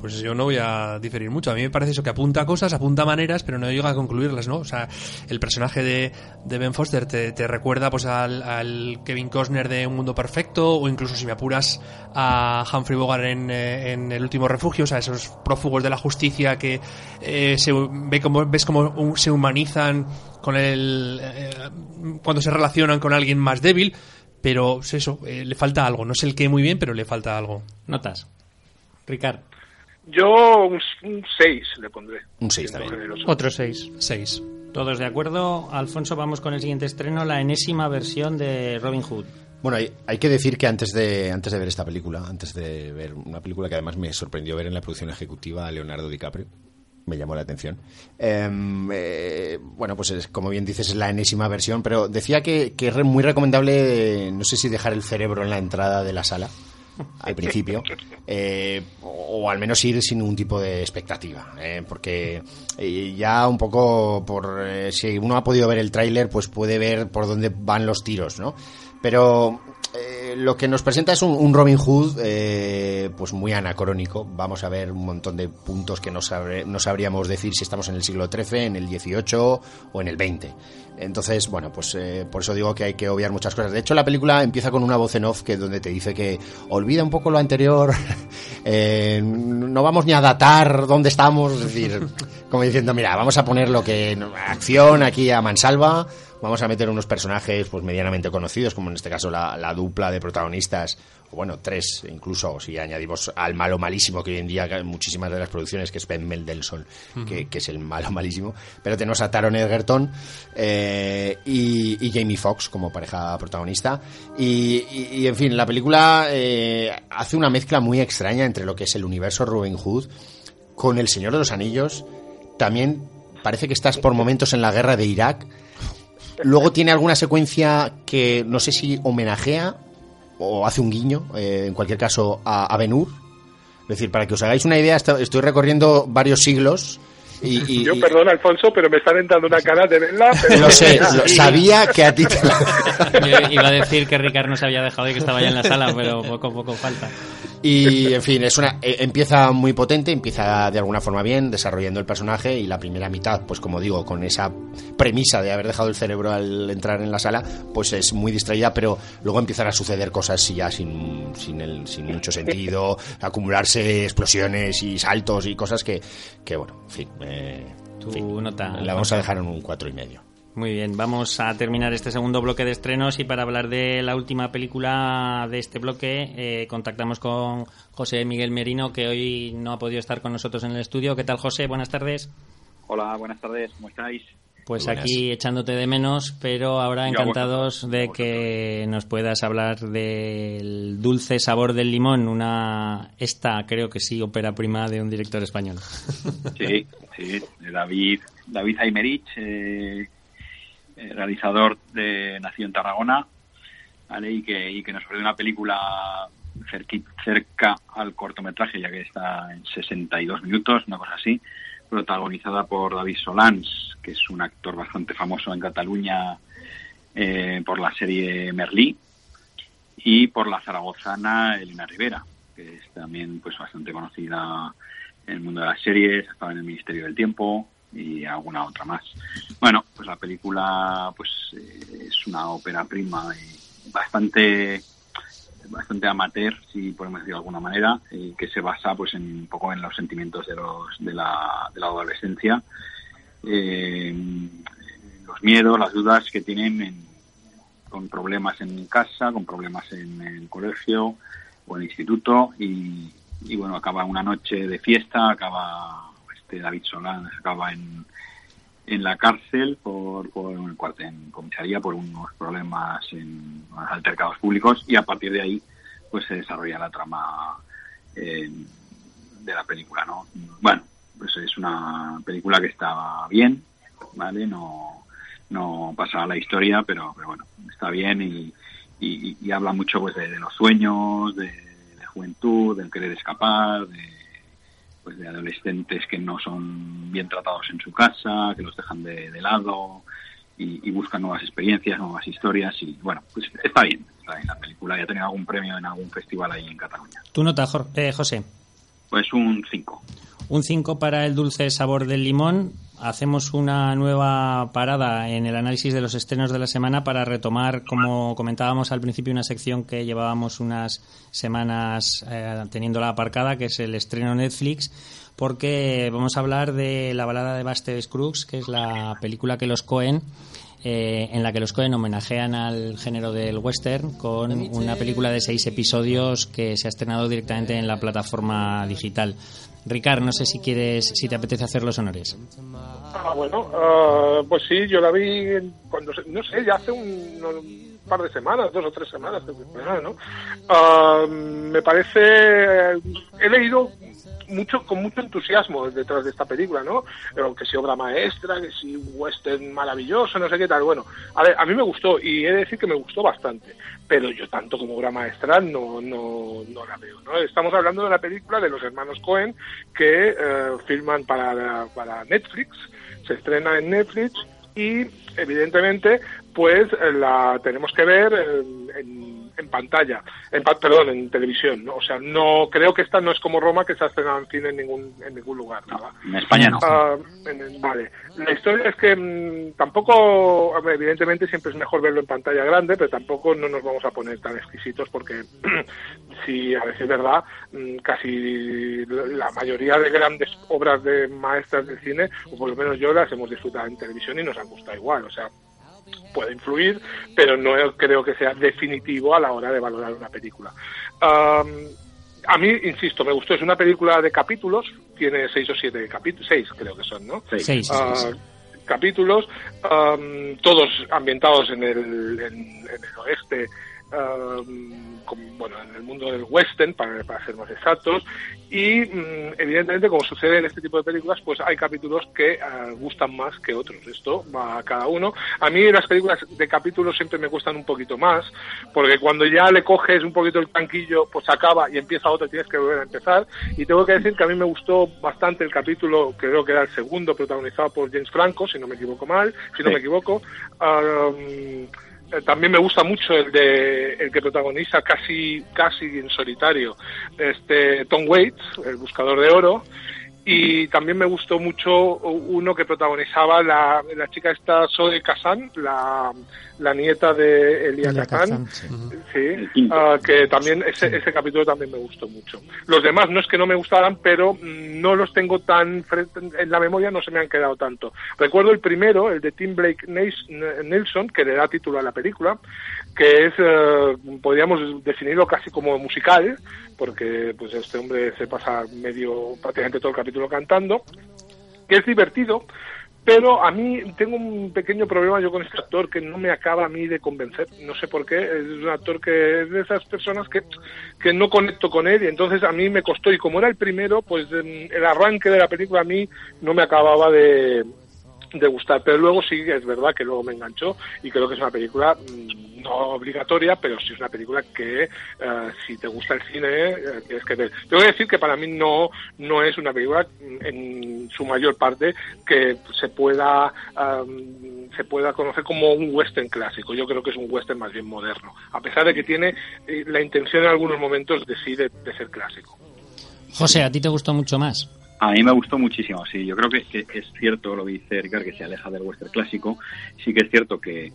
Pues yo no voy a diferir mucho. A mí me parece eso que apunta cosas, apunta maneras, pero no llega a concluirlas, ¿no? O sea, el personaje de, de Ben Foster te, te recuerda pues al, Kevin Costner de Un Mundo Perfecto, o incluso si me apuras a Humphrey Bogart en, eh, en El Último Refugio, o sea, esos prófugos de la justicia que eh, se ve como, ves como se humanizan con el, eh, cuando se relacionan con alguien más débil, pero es eso, le falta algo. No sé el qué muy bien, pero le falta algo.
Notas. Ricardo.
Yo un 6 le pondré.
Un 6 también.
Otro 6.
6.
Todos de acuerdo. Alfonso, vamos con el siguiente estreno, la enésima versión de Robin Hood.
Bueno, hay, hay, que decir que antes de, antes de ver esta película, antes de ver una película que además me sorprendió ver en la producción ejecutiva a Leonardo DiCaprio, me llamó la atención. Eh, eh, bueno, pues es, como bien dices, es la enésima versión, pero decía que, que es muy recomendable, no sé si dejar el cerebro en la entrada de la sala al principio, eh, o al menos ir sin ningún tipo de expectativa, eh, porque eh, ya un poco por si uno ha podido ver el tráiler, pues puede ver por dónde van los tiros, ¿no? Pero lo que nos presenta es un, Robin Hood pues muy anacrónico. Vamos a ver un montón de puntos que no, no sabríamos decir si estamos en el siglo XIII, en el XVIII o en el XX. Entonces, bueno, pues eh, por eso digo que hay que obviar muchas cosas. De hecho, la película empieza con una voz en off que donde te dice que olvida un poco lo anterior, *laughs* eh, no vamos ni a datar dónde estamos, es decir, como diciendo, mira, vamos a poner lo que acción aquí a mansalva, vamos a meter unos personajes pues medianamente conocidos, como en este caso la, la dupla de protagonistas bueno, tres incluso, si añadimos al malo malísimo que hoy en día muchísimas de las producciones, que es Ben Mendelssohn, que, es el malo malísimo, pero tenemos a Taron Egerton eh, y, Jamie Foxx como pareja protagonista. Y, en fin, la película eh, hace una mezcla muy extraña entre lo que es el universo Robin Hood con El Señor de los Anillos. También parece que estás por momentos en la guerra de Irak. Luego tiene alguna secuencia que no sé si homenajea o hace un guiño, eh, en cualquier caso, a, a Benur. Es decir, para que os hagáis una idea, estoy recorriendo varios siglos. Y,
Yo, perdón, Alfonso, pero me están entrando una cara de verla. *laughs*
Lo sé, *laughs* sabía que a ti te
iba a decir que Ricardo no se había dejado y que estaba ya en la sala, pero poco poco falta.
Y, *laughs* en fin, es una eh, empieza muy potente, empieza de alguna forma bien, desarrollando el personaje y la primera mitad, pues como digo, con esa premisa de haber dejado el cerebro al entrar en la sala, pues es muy distraída, pero luego empiezan a suceder cosas ya sin, sin, sin mucho sentido, acumularse explosiones y saltos y cosas que, que bueno, en fin, eh,
nota,
la vamos a dejar en un cuatro y medio.
Muy bien, vamos a terminar este segundo bloque de estrenos y para hablar de la última película de este bloque eh, contactamos con José Miguel Merino que hoy no ha podido estar con nosotros en el estudio. ¿Qué tal José? Buenas tardes.
Hola, buenas tardes, ¿cómo estáis?
Pues aquí echándote de menos, pero ahora encantados de que nos puedas hablar del dulce sabor del limón, una esta creo que sí ópera prima de un director español.
Sí, sí, de David David Aymerich, eh, eh, realizador de Nacido en Tarragona, y, que, que nos ofrece una película cerca al cortometraje, ya que está en 62 minutos, una cosa así, protagonizada por David Solans, que es un actor bastante famoso en Cataluña eh, por la serie Merlí, y por la zaragozana Elena Rivera, que es también pues bastante conocida en el mundo de las series, estaba en el Ministerio del Tiempo, y alguna otra más. Bueno, pues la película pues eh, es una ópera prima y bastante bastante amateur, si podemos decir de alguna manera, y que se basa pues en un poco en los sentimientos de los de la, de la adolescencia, eh, los miedos, las dudas que tienen con problemas en casa, con problemas en el colegio o en el instituto y, y bueno, acaba una noche de fiesta, acaba este David Solán acaba en, en la cárcel por, por en comisaría por unos problemas en altercados públicos y a partir de ahí pues se desarrolla la trama de la película no bueno pues es una película que está bien vale no no pasa la historia pero, pero bueno está bien y, y, habla mucho pues de, los sueños de, de, juventud del querer escapar de pues, de adolescentes que no son bien tratados en su casa, que los dejan de, lado y, buscan nuevas experiencias, nuevas historias y bueno, pues está bien, está bien la película, ya ha tenido algún premio en algún festival ahí en Cataluña.
¿Tu nota, eh, José?
Pues un 5.
Un 5 para el dulce sabor del limón hacemos una nueva parada en el análisis de los estrenos de la semana para retomar, como comentábamos al principio, una sección que llevábamos unas semanas eh, teniéndola aparcada, que es el estreno Netflix, porque vamos a hablar de la balada de Buster Scruggs, que es la película que los Cohen eh, en la que los Cohen homenajean al género del western con una película de seis episodios que se ha estrenado directamente en la plataforma digital. Ricard, no sé si quieres, si te apetece hacer los honores.
Ah, bueno, ah, pues sí, yo la vi cuando, no sé, ya hace un, par de semanas, dos o tres semanas, ¿no? Ah, me parece, he leído mucho con mucho entusiasmo detrás de esta película, ¿no? Que si obra maestra, que si western maravilloso, no sé qué tal. Bueno, a ver, a mí me gustó y he de decir que me gustó bastante, pero yo tanto como obra maestra no, no, no la veo, ¿no? Estamos hablando de la película de los hermanos Cohen que eh, filman para, para Netflix, se estrena en Netflix y evidentemente pues la tenemos que ver en en pantalla, en, perdón, en televisión, ¿no? O sea, no creo que esta no es como Roma que se ha estrenado en cine en ningún, en ningún lugar. Nada.
En España no.
Ah, vale. La historia es que mm, tampoco, evidentemente siempre es mejor verlo en pantalla grande, pero tampoco no nos vamos a poner tan exquisitos porque *clears throat* si a veces es verdad, mm, casi la mayoría de grandes obras de maestras del cine, o por lo menos yo las hemos disfrutado en televisión y nos han gustado igual. O sea, puede influir, pero no creo que sea definitivo a la hora de valorar una película. a mí, insisto, me gustó. Es una película de capítulos, tiene seis o siete capítulos, seis creo que son, ¿no?
Seis.
Ah, capítulos, todos ambientados en el, en el oeste bueno, en el mundo del western, para, para ser más exactos, y mm, evidentemente, como sucede en este tipo de películas, pues hay capítulos que ah, gustan más que otros. Esto va a cada uno. A mí las películas de capítulos siempre me gustan un poquito más, porque cuando ya le coges un poquito el tanquillo, pues acaba y empieza otro, tienes que volver a empezar. Y tengo que decir que a mí me gustó bastante el capítulo, creo que era el segundo, protagonizado por James Franco, si no me equivoco mal, si no me equivoco. Eh, también me gusta mucho el de el que protagoniza casi casi en solitario este Tom Waits el buscador de oro y también me gustó mucho uno que protagonizaba la, la chica esta Zoe Kazan, la, la nieta de Elia Kazan, sí, ah, que también ese, ese capítulo también me gustó mucho. Los demás no es que no me gustaran, pero no los tengo tan en la memoria, no se me han quedado tanto. Recuerdo el primero, el de Tim Blake Nelson, que le da título a la película, que es, eh, podríamos definirlo casi como musical, porque pues este hombre se pasa medio, prácticamente todo el capítulo cantando, que es divertido, pero a mí tengo un pequeño problema yo con este actor que no me acaba a mí de convencer, no sé por qué, es un actor que es de esas personas que, que no conecto con él y entonces a mí me costó y como era el primero, pues el arranque de la película a mí no me acababa de, de gustar, pero luego sí es verdad que luego me enganchó y creo que es una película mm, no obligatoria, pero sí es una película que eh, si te gusta el cine eh, tienes que ver. Tengo que decir que para mí no no es una película mm, en su mayor parte que se pueda se pueda conocer como un western clásico. Yo creo que es un western más bien moderno, a pesar de que tiene eh, la intención en algunos momentos de sí de ser clásico.
José, ¿a ti te gustó mucho más?
A mí me gustó muchísimo, sí. Yo creo que, es cierto lo que dice Ricard, que se aleja del western clásico. Sí que es cierto que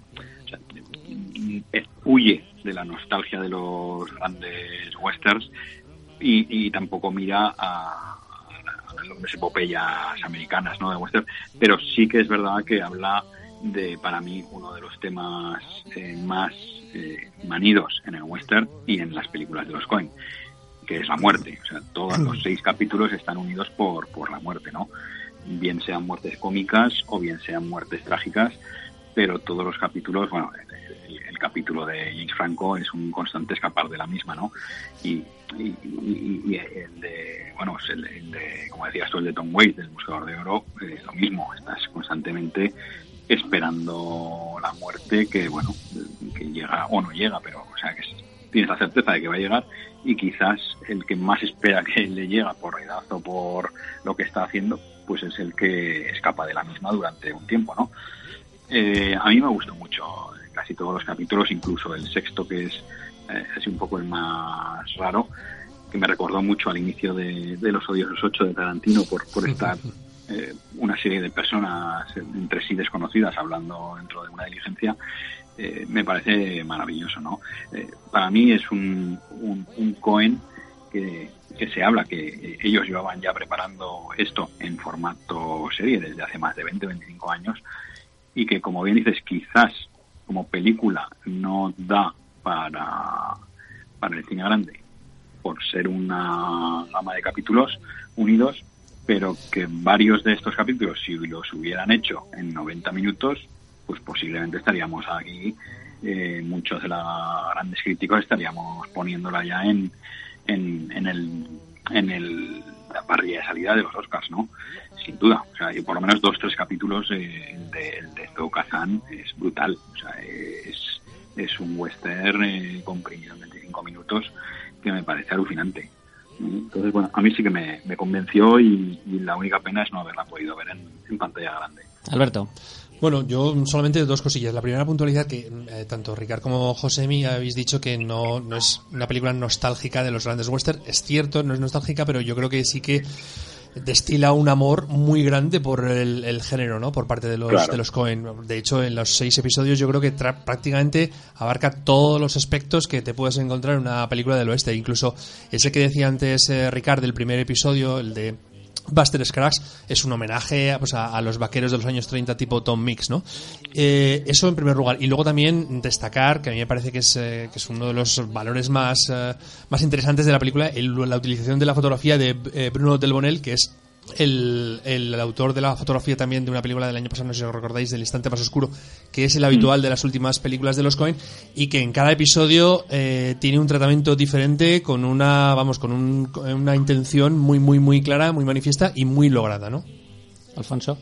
huye de la nostalgia de los grandes westerns y, tampoco mira a, las epopeyas americanas ¿no? de western. Pero sí que es verdad que habla de, para mí, uno de los temas eh, más eh, manidos en el western y en las películas de los Coen que es la muerte. O sea, todos los seis capítulos están unidos por, por la muerte, ¿no? Bien sean muertes cómicas o bien sean muertes trágicas, pero todos los capítulos, bueno, el, capítulo de James Franco es un constante escapar de la misma, ¿no? Y, y, el de, bueno, el, de, como decías tú, el de Tom Waits, del Buscador de Oro, eh, lo mismo, estás constantemente esperando la muerte que, bueno, que llega o no llega, pero, o sea, que tienes la certeza de que va a llegar y quizás el que más espera que *laughs* le llega por o por lo que está haciendo, pues es el que escapa de la misma durante un tiempo, ¿no? Eh, a mí me gustó mucho casi todos los capítulos, incluso el sexto que es eh, así un poco el más raro, que me recordó mucho al inicio de, Los Odiosos Ocho de Tarantino por, por estar *laughs* eh, una serie de personas entre sí desconocidas hablando dentro de una diligencia eh, me parece maravilloso, ¿no? Eh, para mí es un, un, Cohen que, se habla que ellos llevaban ya preparando esto en formato serie desde hace más de 20, 25 años y que, como bien dices, quizás como película no da para, para el cine grande por ser una gama de capítulos unidos, pero que varios de estos capítulos, si los hubieran hecho en 90 minutos, pues posiblemente estaríamos aquí, eh, muchos de los grandes críticos estaríamos poniéndola ya en, en, en el en el, la parrilla de salida de los Oscars, ¿no? Sin duda. O sea, y por lo menos dos, tres capítulos eh, de, de Kazan es brutal. O sea, es, es un western eh, comprimido en 25 minutos que me parece alucinante. Entonces, bueno, a mí sí que me, me convenció y, y, la única pena es no haberla podido ver en, en pantalla grande.
Alberto.
Bueno, yo solamente dos cosillas. La primera puntualidad que eh, tanto Ricard como Josemi habéis dicho que no, no es una película nostálgica de los grandes western. Es cierto, no es nostálgica, pero yo creo que sí que destila un amor muy grande por el, el género, ¿no? Por parte de los,
Claro.
de los Cohen. De hecho, en los seis episodios yo creo que tra- prácticamente abarca todos los aspectos que te puedes encontrar en una película del oeste. Incluso ese que decía antes eh, Ricard del primer episodio, el de Buster Scruggs es un homenaje pues, a, los vaqueros de los años 30 tipo Tom Mix, ¿no? Eh, eso en primer lugar. Y luego también destacar, que a mí me parece que es, eh, que es uno de los valores más, eh, más interesantes de la película, el- la utilización de la fotografía de eh, Bruno Del Bonel, que es el, el autor de la fotografía también de una película del año pasado, no sé si os recordáis, del instante más oscuro, que es el habitual de las últimas películas de los Cohen, y que en cada episodio eh, tiene un tratamiento diferente con una, vamos, con, un- con una intención muy, muy, muy clara, muy manifiesta y muy lograda, ¿no?
Alfonso.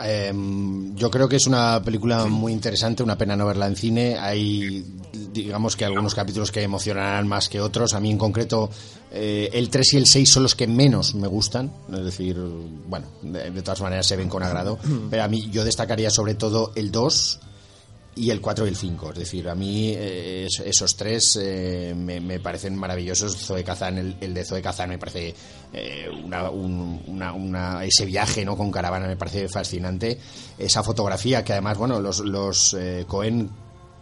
Em, yo creo que es una película muy interesante, una pena no verla en cine. Hay, digamos que algunos capítulos que emocionarán más que otros. A mí en concreto, eh, el 3 y el 6 son los que menos me gustan. Es decir, bueno, de, de todas maneras se ven con agrado. *clears throat* Pero a mí yo destacaría sobre todo el 2 y el 4 y el 5. Es decir, a mí eh, es- esos tres eh, me, me parecen maravillosos. Zoe Kazan, el, el de Zoe Kazan me parece eh, una, un- una- una- ese viaje no con caravana me parece fascinante. Esa fotografía que además, bueno, los, los eh, Cohen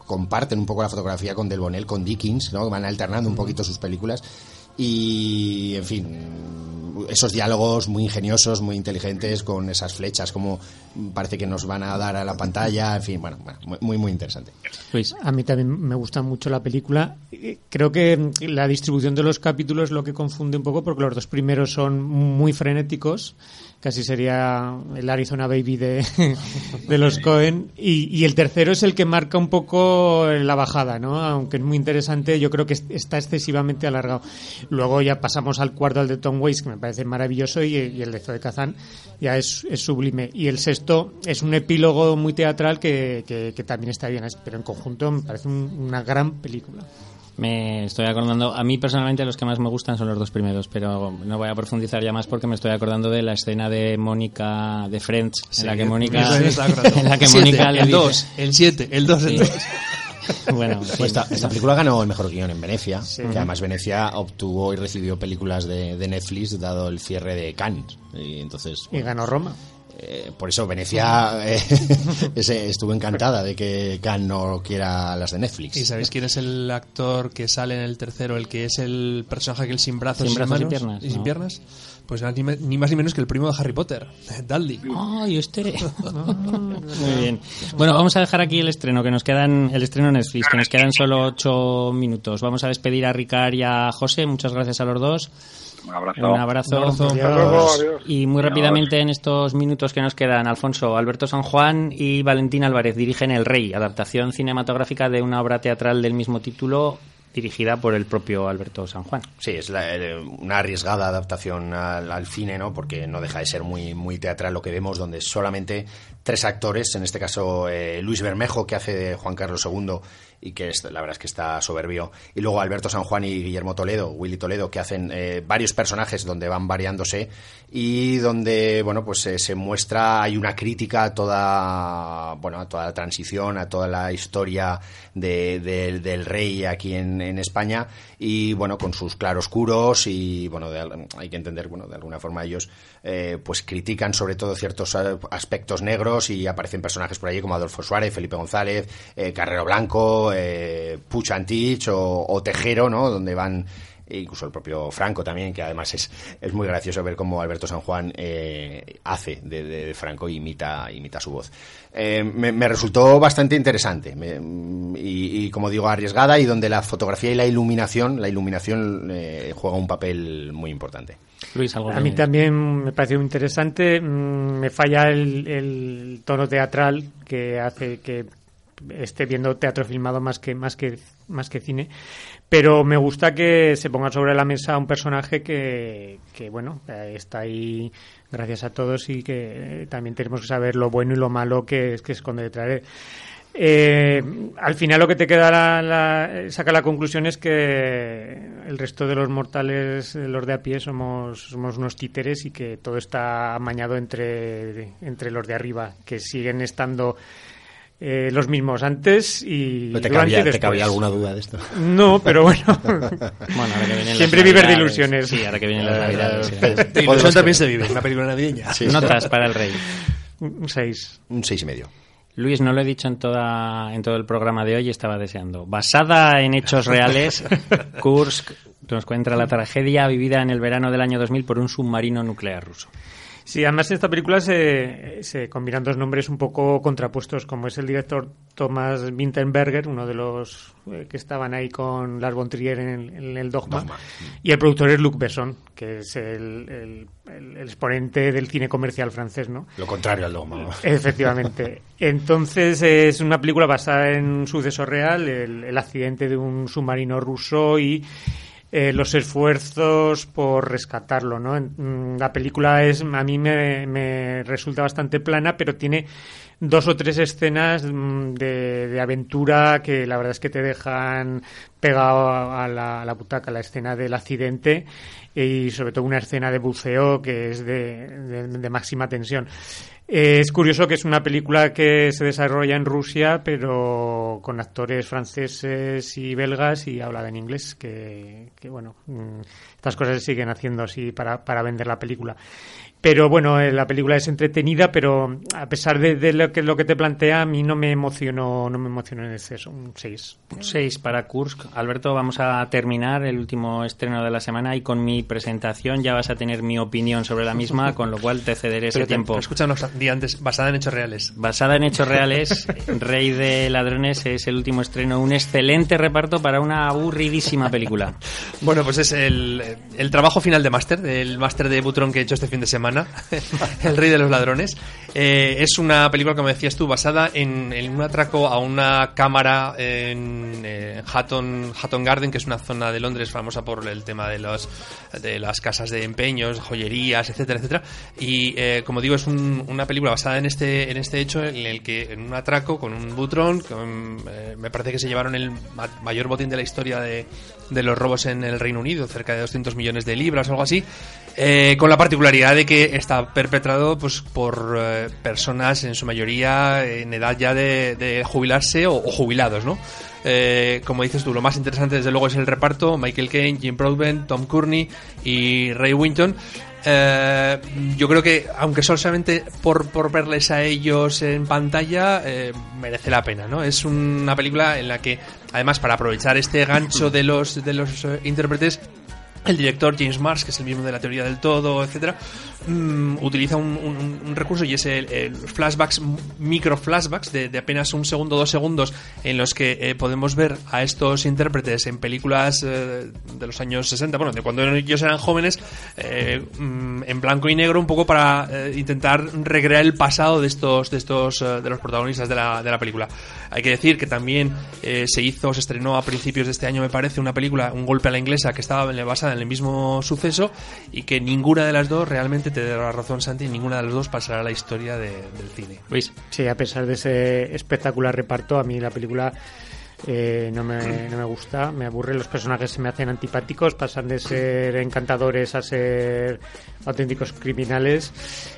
comparten un poco la fotografía con Del Bonel, con Dickens, ¿no? Van alternando un poquito sus películas. Y, en fin, esos diálogos muy ingeniosos, muy inteligentes, con esas flechas, como parece que nos van a dar a la pantalla, en fin, bueno, bueno, muy- muy, muy interesante.
Luis.
A mí también me gusta mucho la película. Eh, Creo que la distribución de los capítulos es lo que confunde un poco porque los dos primeros son muy frenéticos. Casi sería el Arizona Baby de, *laughs* de los Cohen. Y, y el tercero es el que marca un poco la bajada, ¿no? Aunque es muy interesante, yo creo que es- está excesivamente alargado. Luego ya pasamos al cuarto, al de Tom Waits, que me parece maravilloso, y, el de Zoe Kazan ya es, es sublime. Y el sexto es un epílogo muy teatral que, que- que también está bien, pero en conjunto me parece un- una gran película.
Me estoy acordando, a mí personalmente los que más me gustan son los dos primeros, pero no voy a profundizar ya más porque me estoy acordando de la escena de Mónica de Friends, en la que Mónica, *laughs* en la que Mónica le
el
dice-
2, el 7, el 2, el
Sí.
2. *laughs*
Bueno,
Pues
sí.
esta, esta película ganó el mejor guion en Venecia, que además Venecia obtuvo y recibió películas de, de Netflix dado el cierre de Cannes. Y entonces,
Y ganó Roma.
Eh, por eso Venecia eh, *laughs* estuvo encantada de que Cannes no quiera las de Netflix.
¿Y sabéis quién es el actor que sale en el tercero, el que es el personaje que el sin brazos,
Sin brazos y
manos
piernas,
y sin
¿no?
piernas? Pues nada, ni, ni más ni menos que el primo de Harry Potter, *laughs* Dudley.
¡Ay, este! *laughs* Muy bien. Bueno, vamos a dejar aquí el estreno, que nos quedan, el estreno Netflix, que nos quedan solo ocho minutos. Vamos a despedir a Ricard y a José. Muchas gracias a los dos.
Un abrazo.
Un abrazo.
Un abrazo.
Hasta luego, adiós.
Y muy
Adiós.
rápidamente en estos minutos que nos quedan, Alfonso, Alberto San Juan y Valentín Álvarez dirigen El Rey, adaptación cinematográfica de una obra teatral del mismo título dirigida por el propio Alberto San Juan.
Sí, es la- eh, una arriesgada adaptación al, al cine, ¿no? Porque no deja de ser muy, muy teatral lo que vemos, donde solamente tres actores, en este caso eh, Luis Bermejo, que hace Juan Carlos II y que es- la verdad es que está soberbio, y luego Alberto San Juan y Guillermo Toledo, Willy Toledo, que hacen eh, varios personajes donde van variándose y donde, bueno, pues eh, se muestra, hay una crítica a toda, bueno, a toda la transición, a toda la historia de- del- rey aquí en, España y, bueno, con sus claroscuros y, bueno, de hay que entender, bueno, de alguna forma ellos, pues critican sobre todo ciertos aspectos negros y aparecen personajes por allí como Adolfo Suárez, Felipe González, eh, Carrero Blanco, eh, Puch Antich o, o Tejero, ¿no? Donde van e incluso el propio Franco también, que además es, es muy gracioso ver cómo Alberto San Juan eh, hace de, de, Franco e imita, imita su voz. Eh, me, resultó bastante interesante y, como digo, arriesgada y donde la fotografía y la iluminación, la iluminación eh, juega un papel muy importante.
Luis, ¿algo A mí también me pareció interesante. Mm, me falla el, el tono teatral que hace que esté viendo teatro filmado más que más que más que cine. Pero me gusta que se ponga sobre la mesa un personaje que, que bueno está ahí gracias a todos y que también tenemos que saber lo bueno y lo malo que es que esconde detrás de eh, al final lo que te queda la, saca la conclusión es que el resto de los mortales, los de a pie, somos, somos unos títeres y que todo está amañado entre, entre los de arriba, que siguen estando eh, los mismos antes y
te cabía, ¿Te cabía alguna duda de esto?
No, pero bueno. *laughs* Siempre vives de ilusiones.
Sí, ahora que vienen las navidades.
De ilusión también se vive, una película navideña.
Notas para el rey.
Un 6.
Un 6 y medio.
Luis, no lo he dicho en, toda, en todo el programa de hoy, estaba deseando. Basada en hechos reales, *laughs* Kursk nos cuenta la tragedia vivida en el verano del año 2000 por un submarino nuclear ruso.
Sí, además en esta película se, se, combinan dos nombres un poco contrapuestos, como es el director Thomas Winterberger, uno de los eh, que estaban ahí con Lars von Trier en el, Dogma, y el productor es Luc Besson, que es el, exponente del cine comercial francés, ¿no?
Lo contrario al Dogma. *laughs*
Efectivamente. Entonces es una película basada en un suceso real, el accidente de un submarino ruso y eh, los esfuerzos por rescatarlo, ¿no? Mm, la película es, a mí me, resulta bastante plana, pero tiene dos o tres escenas mm, de, aventura que la verdad es que te dejan pegado a la butaca, la escena del accidente y sobre todo una escena de buceo que es de máxima tensión. Eh, es curioso que es una película que se desarrolla en Rusia, pero con actores franceses y belgas y hablada en inglés, que, que bueno, mm, estas cosas se siguen haciendo así para, para vender la película. Pero bueno, eh, la película es entretenida, pero a pesar de, lo, que, lo que te plantea, a mí no me emocionó, no me emocionó en exceso. Un 6.
Un 6 para Kursk. Alberto, vamos a terminar el último estreno de la semana y con mi presentación ya vas a tener mi opinión sobre la misma, *laughs* con lo cual te cederé ese tiempo.
escúchanos, di antes, basada en hechos reales.
Basada en hechos reales, *laughs* Rey de Ladrones es el último estreno. Un excelente reparto para una aburridísima película. *laughs*
bueno, pues es el, el trabajo final de máster, del máster de Butrón que he hecho este fin de semana *laughs* El Rey de los Ladrones. Eh, es una película, como decías tú, basada en, un atraco a una cámara en eh, Hatton, Hatton Garden, que es una zona de Londres famosa por el tema de, los, de las casas de empeños, joyerías, etcétera, etcétera. Y eh, como digo, es una película basada en este, en este hecho en el que en un atraco con un butrón, me parece que se llevaron el mayor botín de la historia de, de los robos en el Reino Unido, cerca de 200 millones de libras o algo así. Eh, con la particularidad de que está perpetrado pues por eh, personas en su mayoría en edad ya de, jubilarse o, jubilados, ¿no? Eh, como dices tú, lo más interesante desde luego es el reparto, Michael Caine, Jim Broadbent, Tom Courtney y Ray Winton. Yo creo que, aunque solamente por, por verles a ellos en pantalla, merece la pena, ¿no? Es una película en la que, además, para aprovechar este gancho de los, de los intérpretes, el director James Marsh, que es el mismo de la teoría del todo, etcétera, mm, utiliza un, recurso y es el, flashbacks, micro flashbacks de, apenas un segundo, dos segundos, en los que eh, podemos ver a estos intérpretes en películas eh, de los años 60, bueno, de cuando ellos eran jóvenes, eh, mm, en blanco y negro, un poco para intentar recrear el pasado de estos, de estos, de los protagonistas de la, de la película. Hay que decir que también se hizo, se estrenó a principios de este año, me parece, una película, Un golpe a la inglesa, que estaba basada en el mismo suceso y que ninguna de las dos realmente te da la razón, Santi, ninguna de las dos pasará a la historia del cine.
Luis. Sí, a pesar de ese espectacular reparto, a mí la película eh, no, me, *clears throat* no, me, gusta, me aburre, los personajes se me hacen antipáticos, pasan de ser *clears throat* encantadores a ser auténticos criminales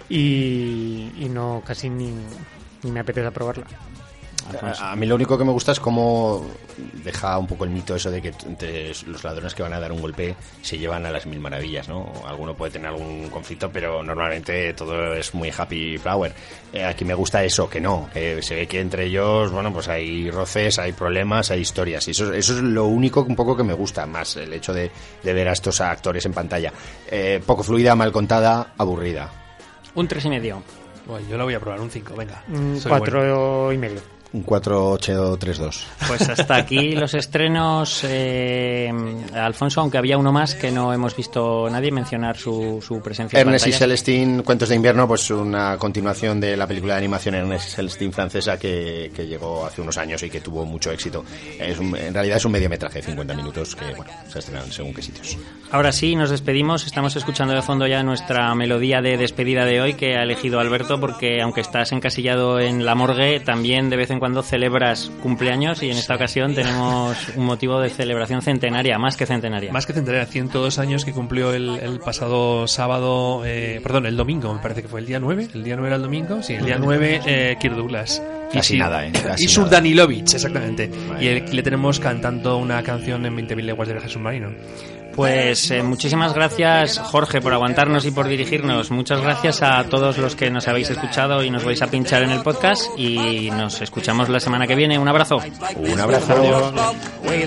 y, no casi ni, ni me apetece probarla.
Alfonso.
A, a mí lo único que me gusta es cómo deja un poco el mito eso de que te- los ladrones que van a dar un golpe se llevan a las mil maravillas, ¿no? Alguno puede tener algún conflicto, pero normalmente todo es muy happy flower. Eh, aquí me gusta eso, que no, que se ve que entre ellos, bueno, pues hay roces, hay problemas, hay historias. Y eso, eso es lo único un poco que me gusta, más el hecho de, de ver a estos actores en pantalla. Eh, poco fluida, mal contada, aburrida.
Un tres y medio.
Bueno, yo la voy a probar, un 5, venga.
Un
Soy
cuatro y medio.
Un 4-8-3-2.
Pues hasta aquí los estrenos. eh, Alfonso, aunque había uno más que no hemos visto nadie mencionar su, su presencia. en
Ernest y. Celestine, Cuentos de invierno, pues una continuación de la película de animación Ernest y Celestine francesa que, que llegó hace unos años y que tuvo mucho éxito. Es un- en realidad es un mediometraje de 50 minutos que bueno, se estrenan según qué sitios.
Ahora sí, nos despedimos. Estamos escuchando de fondo ya nuestra melodía de despedida de hoy que ha elegido Alberto porque aunque estás encasillado en la morgue, también de vez en cuando celebras cumpleaños y en esta ocasión tenemos un motivo de celebración centenaria, más que centenaria.
Más que centenaria, 102 años que cumplió el, el pasado sábado, eh, perdón, el domingo, me parece que fue el día 9. El día 9 era el domingo, sí, el día 9, eh, Kirk Douglas.
Casi
sí,
nada, ¿eh? Casi
y Sur. Danilovich, exactamente.
Vale.
Y el- le tenemos cantando una canción en 20.000 leguas de viaje submarino.
Pues eh, muchísimas gracias Jorge por aguantarnos y por dirigirnos. Muchas gracias a todos los que nos habéis escuchado y nos vais a pinchar en el podcast y nos escuchamos la semana que viene. Un abrazo.
Un abrazo.
We